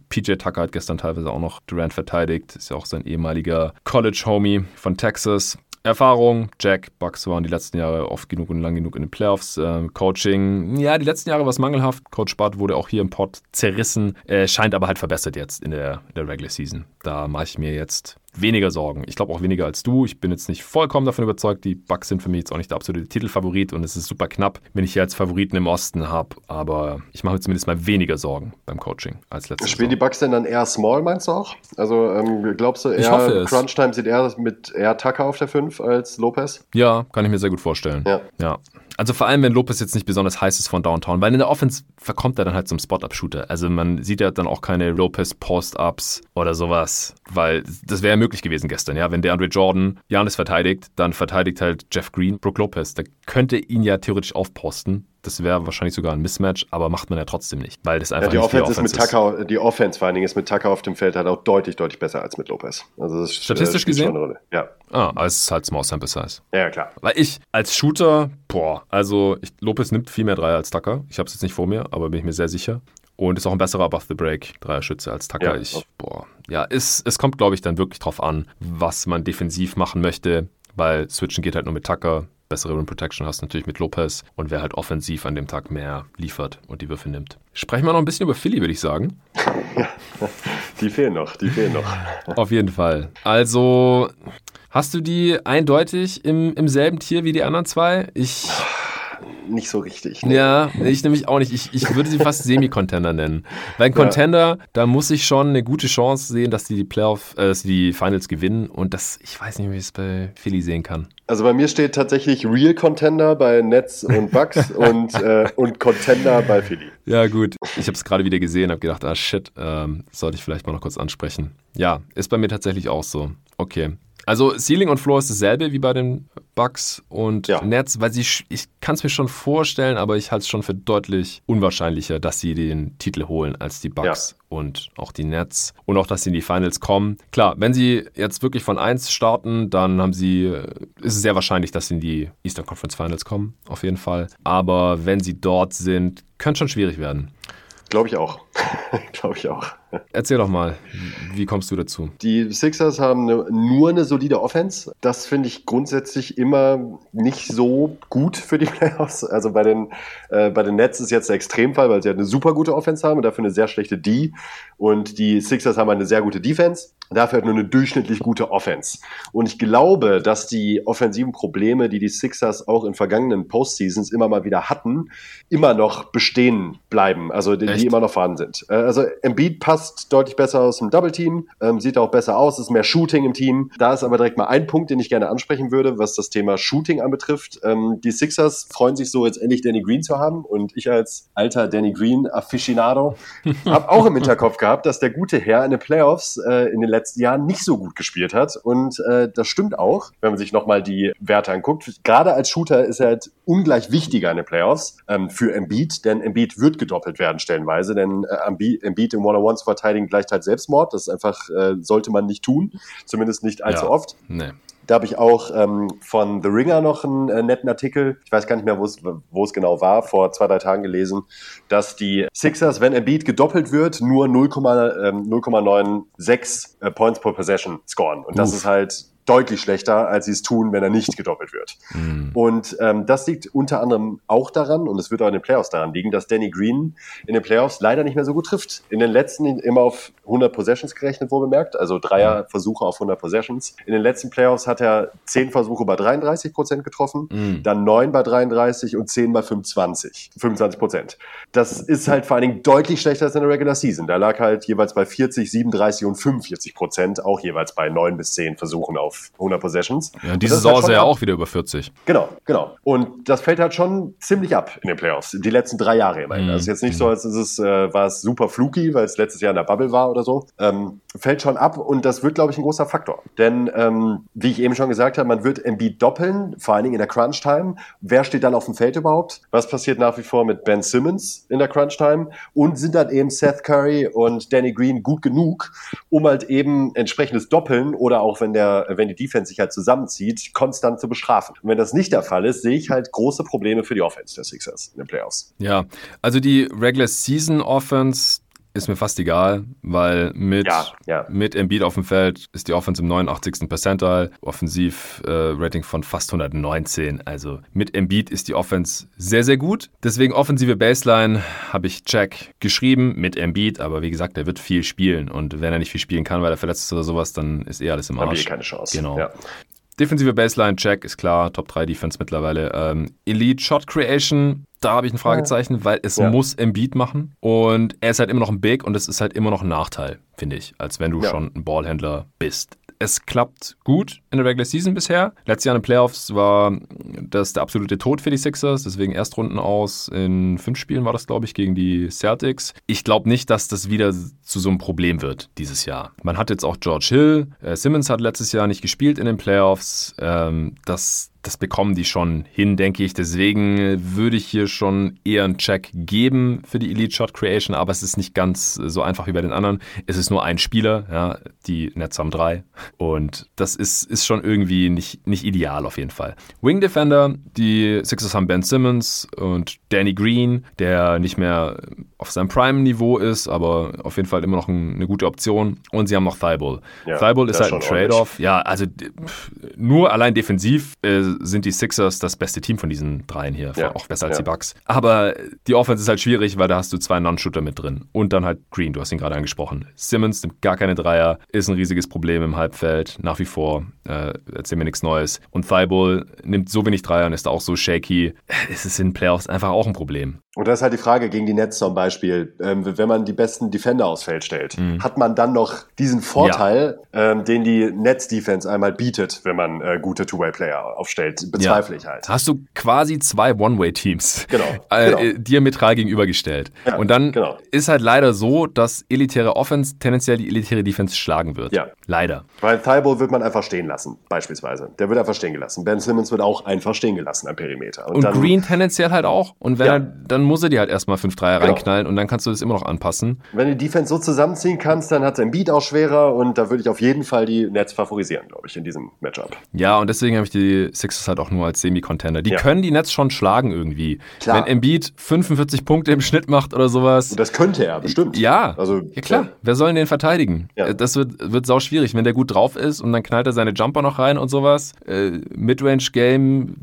PJ Tucker hat gestern teilweise auch noch Durant verteidigt, ist ja auch sein ehemaliger College-Homie von Texas. Erfahrung, Jack, Bucks waren die letzten Jahre oft genug und lang genug in den Playoffs. Äh, Coaching, ja, die letzten Jahre war es mangelhaft. Coach Bart wurde auch hier im Pod zerrissen, äh, scheint aber halt verbessert jetzt in der, in der Regular Season. Da mache ich mir jetzt weniger Sorgen. Ich glaube auch weniger als du. Ich bin jetzt nicht vollkommen davon überzeugt. Die Bucks sind für mich jetzt auch nicht der absolute Titelfavorit und es ist super knapp, wenn ich hier als Favoriten im Osten habe. Aber ich mache mir zumindest mal weniger Sorgen beim Coaching als letztes Spielen die Bucks denn dann eher small, meinst du auch? Also ähm, glaubst du eher, Crunch Time sieht eher mit eher Tucker auf der 5 als Lopez? Ja, kann ich mir sehr gut vorstellen. Ja. ja. Also vor allem, wenn Lopez jetzt nicht besonders heiß ist von Downtown, weil in der Offense verkommt er dann halt zum Spot-Up-Shooter. Also man sieht ja dann auch keine Lopez-Post-Ups oder sowas, weil das wäre ja möglich gewesen gestern, ja. Wenn der Andre Jordan Janis verteidigt, dann verteidigt halt Jeff Green Brook Lopez. Der könnte ihn ja theoretisch aufposten. Das wäre wahrscheinlich sogar ein Mismatch, aber macht man ja trotzdem nicht, weil das einfach ja, die nicht Offense, Offense ist mit Tucker, Die Offense vor allen Dingen ist mit Tucker auf dem Feld halt auch deutlich, deutlich besser als mit Lopez. Also das Statistisch gesehen? Ja. Ah, aber es ist halt Small Sample Size. Ja, klar. Weil ich als Shooter, boah, also ich, Lopez nimmt viel mehr Dreier als Tucker. Ich habe es jetzt nicht vor mir, aber bin ich mir sehr sicher. Und ist auch ein besserer Above the Break Dreierschütze als Tucker. Ja, ich, boah, ja, es, es kommt, glaube ich, dann wirklich drauf an, was man defensiv machen möchte, weil Switchen geht halt nur mit Tucker bessere Rim Protection hast, natürlich mit Lopez und wer halt offensiv an dem Tag mehr liefert und die Würfe nimmt. Sprechen wir noch ein bisschen über Philly, würde ich sagen. Ja, die fehlen noch, die fehlen noch. Auf jeden Fall. Also, hast du die eindeutig im, im selben Tier wie die anderen zwei? Ich nicht so richtig. Ne? Ja, ich nämlich auch nicht. Ich, ich würde sie fast Semi-Contender nennen. Weil ein Contender, ja. da muss ich schon eine gute Chance sehen, dass die die Playoff, äh, dass die Finals gewinnen. Und das, ich weiß nicht, wie ich es bei Philly sehen kann. Also bei mir steht tatsächlich Real Contender bei Nets und Bucks und, äh, und Contender bei Philly. Ja, gut. Ich habe es gerade wieder gesehen, habe gedacht, ah shit, ähm, sollte ich vielleicht mal noch kurz ansprechen. Ja, ist bei mir tatsächlich auch so. Okay. Also Ceiling und Floor ist dasselbe wie bei den Bucks und ja. Nets, weil sie, ich kann es mir schon vorstellen, aber ich halte es schon für deutlich unwahrscheinlicher, dass sie den Titel holen als die Bucks ja. und auch die Nets und auch, dass sie in die Finals kommen. Klar, wenn sie jetzt wirklich von 1 starten, dann haben sie, ist es sehr wahrscheinlich, dass sie in die Eastern Conference Finals kommen, auf jeden Fall. Aber wenn sie dort sind, könnte schon schwierig werden. Glaube ich auch. Glaube ich auch. Erzähl doch mal, wie kommst du dazu? Die Sixers haben eine, nur eine solide Offense. Das finde ich grundsätzlich immer nicht so gut für die Playoffs. Also bei den, äh, bei den Nets ist jetzt der Extremfall, weil sie halt eine super gute Offense haben und dafür eine sehr schlechte D. Und die Sixers haben eine sehr gute Defense, dafür halt nur eine durchschnittlich gute Offense. Und ich glaube, dass die offensiven Probleme, die die Sixers auch in vergangenen Postseasons immer mal wieder hatten, immer noch bestehen bleiben. Also die, die immer noch vorhanden sind. Äh, also Embiid passt passt deutlich besser aus dem Double Team, ähm, sieht auch besser aus, ist mehr Shooting im Team. Da ist aber direkt mal ein Punkt, den ich gerne ansprechen würde, was das Thema Shooting anbetrifft. Ähm, die Sixers freuen sich so, jetzt endlich Danny Green zu haben und ich als alter Danny Green Aficionado habe auch im Hinterkopf gehabt, dass der gute Herr in den Playoffs äh, in den letzten Jahren nicht so gut gespielt hat und äh, das stimmt auch, wenn man sich nochmal die Werte anguckt. Gerade als Shooter ist er halt ungleich wichtiger in den Playoffs ähm, für Embiid, denn Embiid wird gedoppelt werden stellenweise, denn äh, Embiid im One-on-One zu verteidigen gleicht halt Selbstmord. Das ist einfach, äh, sollte man nicht tun, zumindest nicht allzu ja. oft. Nee. Da habe ich auch ähm, von The Ringer noch einen äh, netten Artikel, ich weiß gar nicht mehr, wo es genau war, vor zwei, drei Tagen gelesen, dass die Sixers, wenn Embiid gedoppelt wird, nur 0,96 ähm, äh, Points per Possession scoren. Und das Uff. ist halt deutlich schlechter, als sie es tun, wenn er nicht gedoppelt wird. Mhm. Und ähm, das liegt unter anderem auch daran, und es wird auch in den Playoffs daran liegen, dass Danny Green in den Playoffs leider nicht mehr so gut trifft. In den letzten immer auf 100 Possessions gerechnet, wo bemerkt, also Dreierversuche auf 100 Possessions. In den letzten Playoffs hat er 10 Versuche bei 33 Prozent getroffen, mhm. dann 9 bei 33 und 10 bei 25, 25 Prozent. Das ist halt vor allen Dingen deutlich schlechter als in der Regular Season. Da lag halt jeweils bei 40, 37 und 45 Prozent, auch jeweils bei 9 bis 10 Versuchen auf auf 100 Possessions. Ja, diese Saison halt ist er ja auch wieder über 40. Genau, genau. Und das fällt halt schon ziemlich ab in den Playoffs. Die letzten drei Jahre immerhin. Mhm. Also jetzt nicht so, als ist es, äh, war es super fluky, weil es letztes Jahr in der Bubble war oder so. Ähm, fällt schon ab und das wird, glaube ich, ein großer Faktor. Denn, ähm, wie ich eben schon gesagt habe, man wird Embiid doppeln, vor allen Dingen in der Crunch-Time. Wer steht dann auf dem Feld überhaupt? Was passiert nach wie vor mit Ben Simmons in der Crunch-Time? Und sind dann eben Seth Curry und Danny Green gut genug, um halt eben entsprechendes Doppeln oder auch wenn der, wenn die Defense sich halt zusammenzieht, konstant zu bestrafen. Und wenn das nicht der Fall ist, sehe ich halt große Probleme für die Offense der Sixers in den Playoffs. Ja, also die Regular Season Offense, ist mir fast egal, weil mit, ja, ja. mit Embiid auf dem Feld ist die Offense im 89. Percentile, Offensiv-Rating äh, von fast 119. Also mit Embiid ist die Offense sehr, sehr gut. Deswegen offensive Baseline habe ich Check geschrieben mit Embiid, aber wie gesagt, er wird viel spielen und wenn er nicht viel spielen kann, weil er verletzt ist oder sowas, dann ist eh alles im Arsch. Haben wir keine Chance. Genau. Ja. Defensive Baseline, Check, ist klar, Top 3 Defense mittlerweile. Ähm, Elite Shot Creation, da habe ich ein Fragezeichen, weil es ja. muss Embiid machen und er ist halt immer noch ein Big und es ist halt immer noch ein Nachteil, finde ich, als wenn du ja. schon ein Ballhändler bist es klappt gut in der Regular Season bisher. Letztes Jahr in den Playoffs war das der absolute Tod für die Sixers, deswegen Erstrunden aus. In fünf Spielen war das, glaube ich, gegen die Celtics. Ich glaube nicht, dass das wieder zu so einem Problem wird dieses Jahr. Man hat jetzt auch George Hill. Äh, Simmons hat letztes Jahr nicht gespielt in den Playoffs. Ähm, das das bekommen die schon hin, denke ich. Deswegen würde ich hier schon eher einen Check geben für die Elite Shot Creation, aber es ist nicht ganz so einfach wie bei den anderen. Es ist nur ein Spieler, ja, die Nets haben drei. Und das ist, ist schon irgendwie nicht, nicht ideal auf jeden Fall. Wing Defender, die Sixers haben Ben Simmons und Danny Green, der nicht mehr auf seinem Prime-Niveau ist, aber auf jeden Fall immer noch ein, eine gute Option. Und sie haben noch Thibault. Ja, Thibault ist halt ein Trade-off. Ja, also nur allein defensiv äh, sind die Sixers das beste Team von diesen dreien hier, ja. auch besser als ja. die Bucks. Aber die Offense ist halt schwierig, weil da hast du zwei Non-Shooter mit drin. Und dann halt Green, du hast ihn gerade angesprochen. Simmons nimmt gar keine Dreier, ist ein riesiges Problem im Halbfeld, nach wie vor. Äh, erzähl mir nichts Neues. Und Thibault nimmt so wenig Dreier und ist auch so shaky. Es ist in Playoffs einfach auch ein Problem. Und da ist halt die Frage gegen die Nets zum Beispiel, ähm, wenn man die besten Defender aufs Feld stellt, mhm. hat man dann noch diesen Vorteil, ja. ähm, den die Nets-Defense einmal bietet, wenn man äh, gute Two-Way-Player aufstellt? Bezweifle ja. ich halt. Hast du quasi zwei One-Way-Teams genau. äh, genau. Äh, diametral gegenübergestellt. Ja, Und dann genau. ist halt leider so, dass elitäre Offense tendenziell die elitäre Defense schlagen wird. Ja. Leider. Weil Thibault wird man einfach stehen lassen, beispielsweise. Der wird einfach stehen gelassen. Ben Simmons wird auch einfach stehen gelassen am Perimeter. Und, Und dann, Green tendenziell halt auch. Und wenn er dann dann muss er dir halt erstmal 5 3 genau. reinknallen und dann kannst du das immer noch anpassen. Wenn du die Defense so zusammenziehen kannst, dann hat es ein Beat auch schwerer und da würde ich auf jeden Fall die Nets favorisieren, glaube ich, in diesem Matchup. Ja, und deswegen habe ich die Sixers halt auch nur als Semi-Contender. Die ja. können die Nets schon schlagen irgendwie. Klar. Wenn Embiid 45 Punkte im Schnitt macht oder sowas. Und das könnte er, bestimmt. Ja, also, ja klar. Ja. Wer soll den verteidigen? Ja. Das wird, wird sau schwierig. Wenn der gut drauf ist und dann knallt er seine Jumper noch rein und sowas. Äh, Midrange-Game,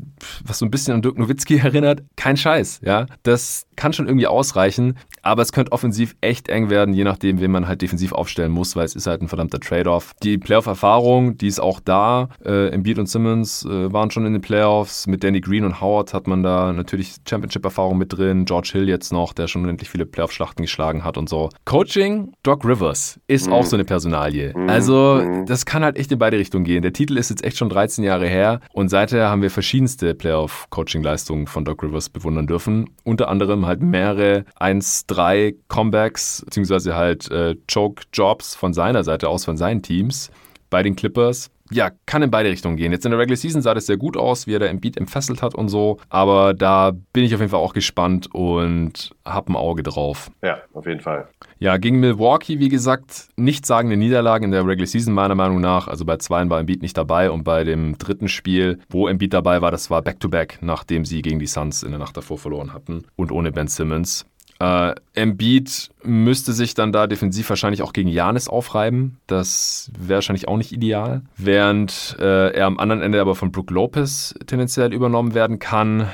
was so ein bisschen an Dirk Nowitzki erinnert, kein Scheiß. Ja, Das kann schon irgendwie ausreichen, aber es könnte offensiv echt eng werden, je nachdem, wen man halt defensiv aufstellen muss, weil es ist halt ein verdammter Trade-off. Die Playoff-Erfahrung, die ist auch da. Äh, Embiid und Simmons äh, waren schon in den Playoffs. Mit Danny Green und Howard hat man da natürlich Championship-Erfahrung mit drin. George Hill jetzt noch, der schon unendlich viele Playoff-Schlachten geschlagen hat und so. Coaching, Doc Rivers ist mhm. auch so eine Personalie. Mhm. Also, mhm. das kann halt echt in beide Richtungen gehen. Der Titel ist jetzt echt schon 13 Jahre her und seither haben wir verschiedenste Playoff-Coaching-Leistungen von Doc Rivers bewundern dürfen. Unter anderem halt mehrere 1-3 Comebacks, beziehungsweise halt äh, Choke-Jobs von seiner Seite aus, von seinen Teams bei den Clippers ja, kann in beide Richtungen gehen. Jetzt in der Regular Season sah das sehr gut aus, wie er da im Beat entfesselt hat und so. Aber da bin ich auf jeden Fall auch gespannt und habe ein Auge drauf. Ja, auf jeden Fall. Ja, gegen Milwaukee, wie gesagt, nicht sagende Niederlagen in der Regular Season meiner Meinung nach. Also bei zweien war Embiid nicht dabei und bei dem dritten Spiel, wo Embiid dabei war, das war Back-to-Back, -back, nachdem sie gegen die Suns in der Nacht davor verloren hatten und ohne Ben Simmons. Äh, Embiid müsste sich dann da defensiv wahrscheinlich auch gegen Janis aufreiben. Das wäre wahrscheinlich auch nicht ideal. Während äh, er am anderen Ende aber von Brook Lopez tendenziell übernommen werden kann.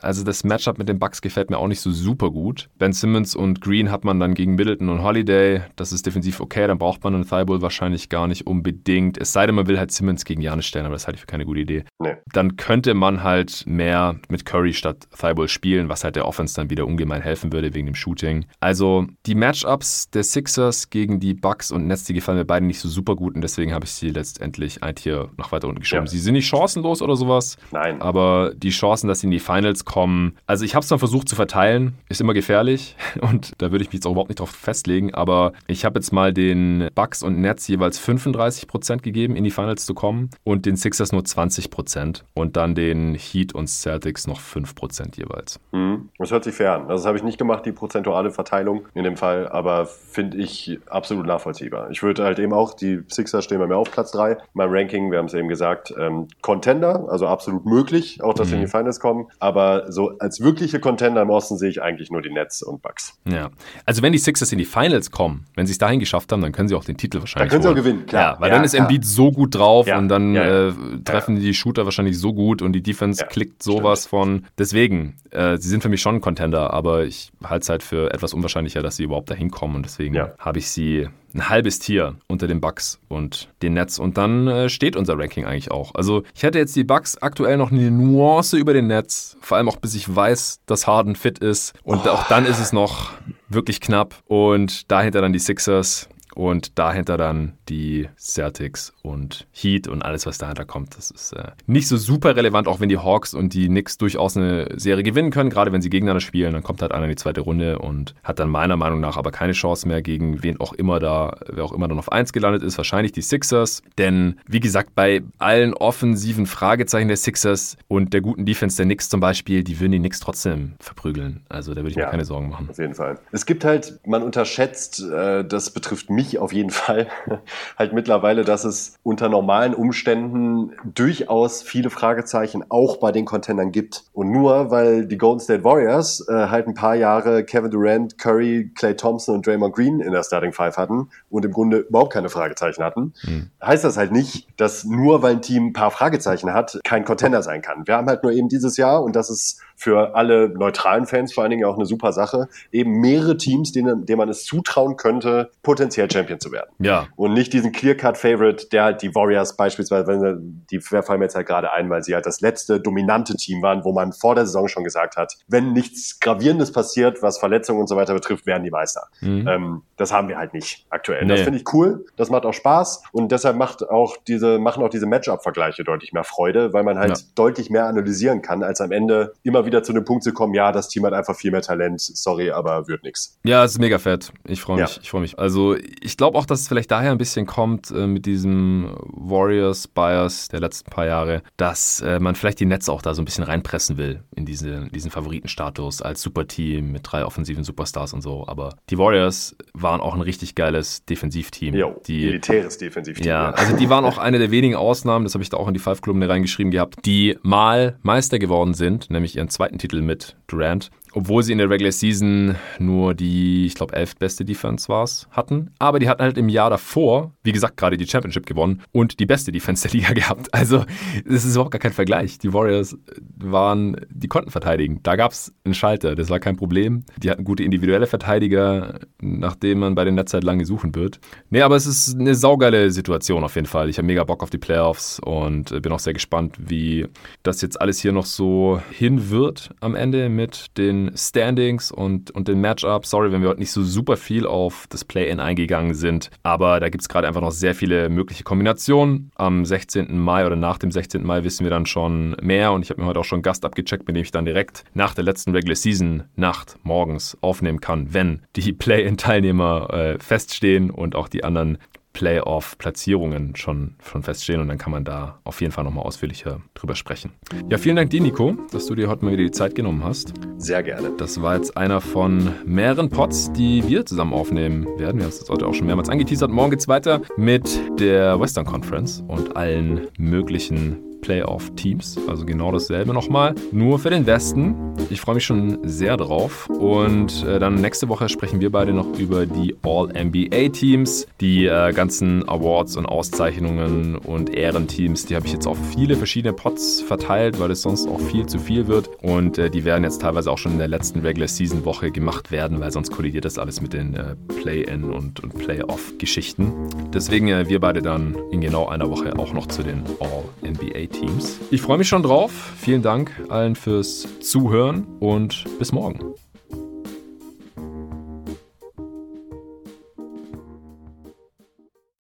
Also das Matchup mit den Bucks gefällt mir auch nicht so super gut. Ben Simmons und Green hat man dann gegen Middleton und Holiday. Das ist defensiv okay, dann braucht man einen Thibault wahrscheinlich gar nicht unbedingt. Es sei denn, man will halt Simmons gegen Janis stellen, aber das halte ich für keine gute Idee. Nee. Dann könnte man halt mehr mit Curry statt Thibault spielen, was halt der Offense dann wieder ungemein helfen würde wegen dem Shooting. Also die Matchups der Sixers gegen die Bucks und Nets, die gefallen mir beide nicht so super gut und deswegen habe ich sie letztendlich ein Tier nach weiter unten geschoben. Ja. Sie sind nicht chancenlos oder sowas. Nein. Aber die Chancen, dass sie in die Finals kommen. Also ich habe es dann versucht zu verteilen, ist immer gefährlich und da würde ich mich jetzt auch überhaupt nicht drauf festlegen, aber ich habe jetzt mal den Bucks und Nets jeweils 35% gegeben, in die Finals zu kommen und den Sixers nur 20% und dann den Heat und Celtics noch 5% jeweils. Mhm. Das hört sich fair an. Also das habe ich nicht gemacht, die prozentuale Verteilung in dem Fall, aber finde ich absolut nachvollziehbar. Ich würde halt eben auch, die Sixers stehen bei mir auf Platz 3. Mein Ranking, wir haben es eben gesagt, ähm, Contender, also absolut möglich, auch dass mhm. sie in die mhm. Finals kommen, aber so als wirkliche Contender im Osten sehe ich eigentlich nur die Nets und Bucks. Ja, also wenn die Sixers in die Finals kommen, wenn sie es dahin geschafft haben, dann können sie auch den Titel wahrscheinlich Dann können holen. sie auch gewinnen, klar. Ja, weil ja, dann ist klar. Embiid so gut drauf ja, und dann äh, treffen die Shooter wahrscheinlich so gut und die Defense klickt sowas stimmt. von. Deswegen, äh, sie sind für mich schon ein Contender, aber ich halte es halt für etwas unwahrscheinlicher, dass sie überhaupt dahin kommen und deswegen habe ich sie ein halbes Tier unter den Bucks und den Nets. Und dann äh, steht unser Ranking eigentlich auch. Also ich hätte jetzt die Bucks aktuell noch eine Nuance über den Nets, vor allem auch bis ich weiß, dass Harden fit ist. Und oh. auch dann ist es noch wirklich knapp. Und dahinter dann die Sixers und dahinter dann die Celtics und Heat und alles, was dahinter kommt. Das ist äh, nicht so super relevant, auch wenn die Hawks und die Knicks durchaus eine Serie gewinnen können, gerade wenn sie gegeneinander spielen. Dann kommt halt einer in die zweite Runde und hat dann meiner Meinung nach aber keine Chance mehr gegen wen auch immer da, wer auch immer dann auf 1 gelandet ist, wahrscheinlich die Sixers. Denn wie gesagt, bei allen offensiven Fragezeichen der Sixers und der guten Defense der Knicks zum Beispiel, die würden die Knicks trotzdem verprügeln. Also da würde ich ja, mir keine Sorgen machen. Auf jeden Fall. Es gibt halt, man unterschätzt, äh, das betrifft mich auf jeden Fall halt mittlerweile, dass es unter normalen Umständen durchaus viele Fragezeichen auch bei den Contendern gibt. Und nur weil die Golden State Warriors äh, halt ein paar Jahre Kevin Durant, Curry, Clay Thompson und Draymond Green in der Starting Five hatten und im Grunde überhaupt keine Fragezeichen hatten, mhm. heißt das halt nicht, dass nur weil ein Team ein paar Fragezeichen hat, kein Contender sein kann. Wir haben halt nur eben dieses Jahr und das ist für alle neutralen Fans vor allen Dingen auch eine super Sache, eben mehrere Teams, denen, denen man es zutrauen könnte, potenziell Champion zu werden. Ja. Und nicht diesen Clear-Cut-Favorite, der halt die Warriors beispielsweise, die fallen mir jetzt halt gerade ein, weil sie halt das letzte dominante Team waren, wo man vor der Saison schon gesagt hat, wenn nichts Gravierendes passiert, was Verletzungen und so weiter betrifft, werden die Meister. Mhm. Ähm, das haben wir halt nicht aktuell. Nee. Das finde ich cool, das macht auch Spaß und deshalb macht auch diese, machen auch diese Matchup-Vergleiche deutlich mehr Freude, weil man halt ja. deutlich mehr analysieren kann, als am Ende immer wieder zu dem Punkt zu kommen, ja, das Team hat einfach viel mehr Talent, sorry, aber wird nichts. Ja, es ist mega fett. Ich freue mich, ja. ich freue mich. Also ich glaube auch, dass es vielleicht daher ein bisschen kommt äh, mit diesem Warriors-Bias der letzten paar Jahre, dass äh, man vielleicht die Nets auch da so ein bisschen reinpressen will in diese, diesen Favoritenstatus als Superteam mit drei offensiven Superstars und so. Aber die Warriors waren auch ein richtig geiles Defensivteam. Jo, die, militäres Defensivteam. Ja, ja, also die waren auch eine der wenigen Ausnahmen, das habe ich da auch in die Five-Kolumne reingeschrieben gehabt, die mal Meister geworden sind, nämlich ihren zweiten Titel mit Durant obwohl sie in der Regular Season nur die, ich glaube, elf beste Defense war es, hatten. Aber die hatten halt im Jahr davor, wie gesagt, gerade die Championship gewonnen und die beste Defense der Liga gehabt. Also, das ist überhaupt gar kein Vergleich. Die Warriors waren, die konnten verteidigen. Da gab es einen Schalter, das war kein Problem. Die hatten gute individuelle Verteidiger, nachdem man bei den Netz halt lange suchen wird. Nee, aber es ist eine saugeile Situation auf jeden Fall. Ich habe mega Bock auf die Playoffs und bin auch sehr gespannt, wie das jetzt alles hier noch so hin wird am Ende mit den Standings und, und den Matchups. Sorry, wenn wir heute nicht so super viel auf das Play-In eingegangen sind, aber da gibt es gerade einfach noch sehr viele mögliche Kombinationen. Am 16. Mai oder nach dem 16. Mai wissen wir dann schon mehr und ich habe mir heute auch schon einen Gast abgecheckt, mit dem ich dann direkt nach der letzten Regular Season Nacht morgens aufnehmen kann, wenn die Play-In-Teilnehmer äh, feststehen und auch die anderen Playoff-Platzierungen schon, schon feststehen und dann kann man da auf jeden Fall nochmal ausführlicher drüber sprechen. Ja, vielen Dank dir, Nico, dass du dir heute mal wieder die Zeit genommen hast. Sehr gerne. Das war jetzt einer von mehreren Pods, die wir zusammen aufnehmen werden. Wir haben es heute auch schon mehrmals angeteasert. Morgen geht es weiter mit der Western Conference und allen möglichen Playoff-Teams. Also genau dasselbe nochmal. Nur für den Westen. Ich freue mich schon sehr drauf. Und äh, dann nächste Woche sprechen wir beide noch über die All-NBA-Teams. Die äh, ganzen Awards und Auszeichnungen und Ehrenteams, die habe ich jetzt auf viele verschiedene Pots verteilt, weil es sonst auch viel zu viel wird. Und äh, die werden jetzt teilweise auch schon in der letzten Regular-Season-Woche gemacht werden, weil sonst kollidiert das alles mit den äh, Play-In- und, und Play-Off-Geschichten. Deswegen äh, wir beide dann in genau einer Woche auch noch zu den All-NBA-Teams. Teams. Ich freue mich schon drauf. Vielen Dank allen fürs Zuhören und bis morgen.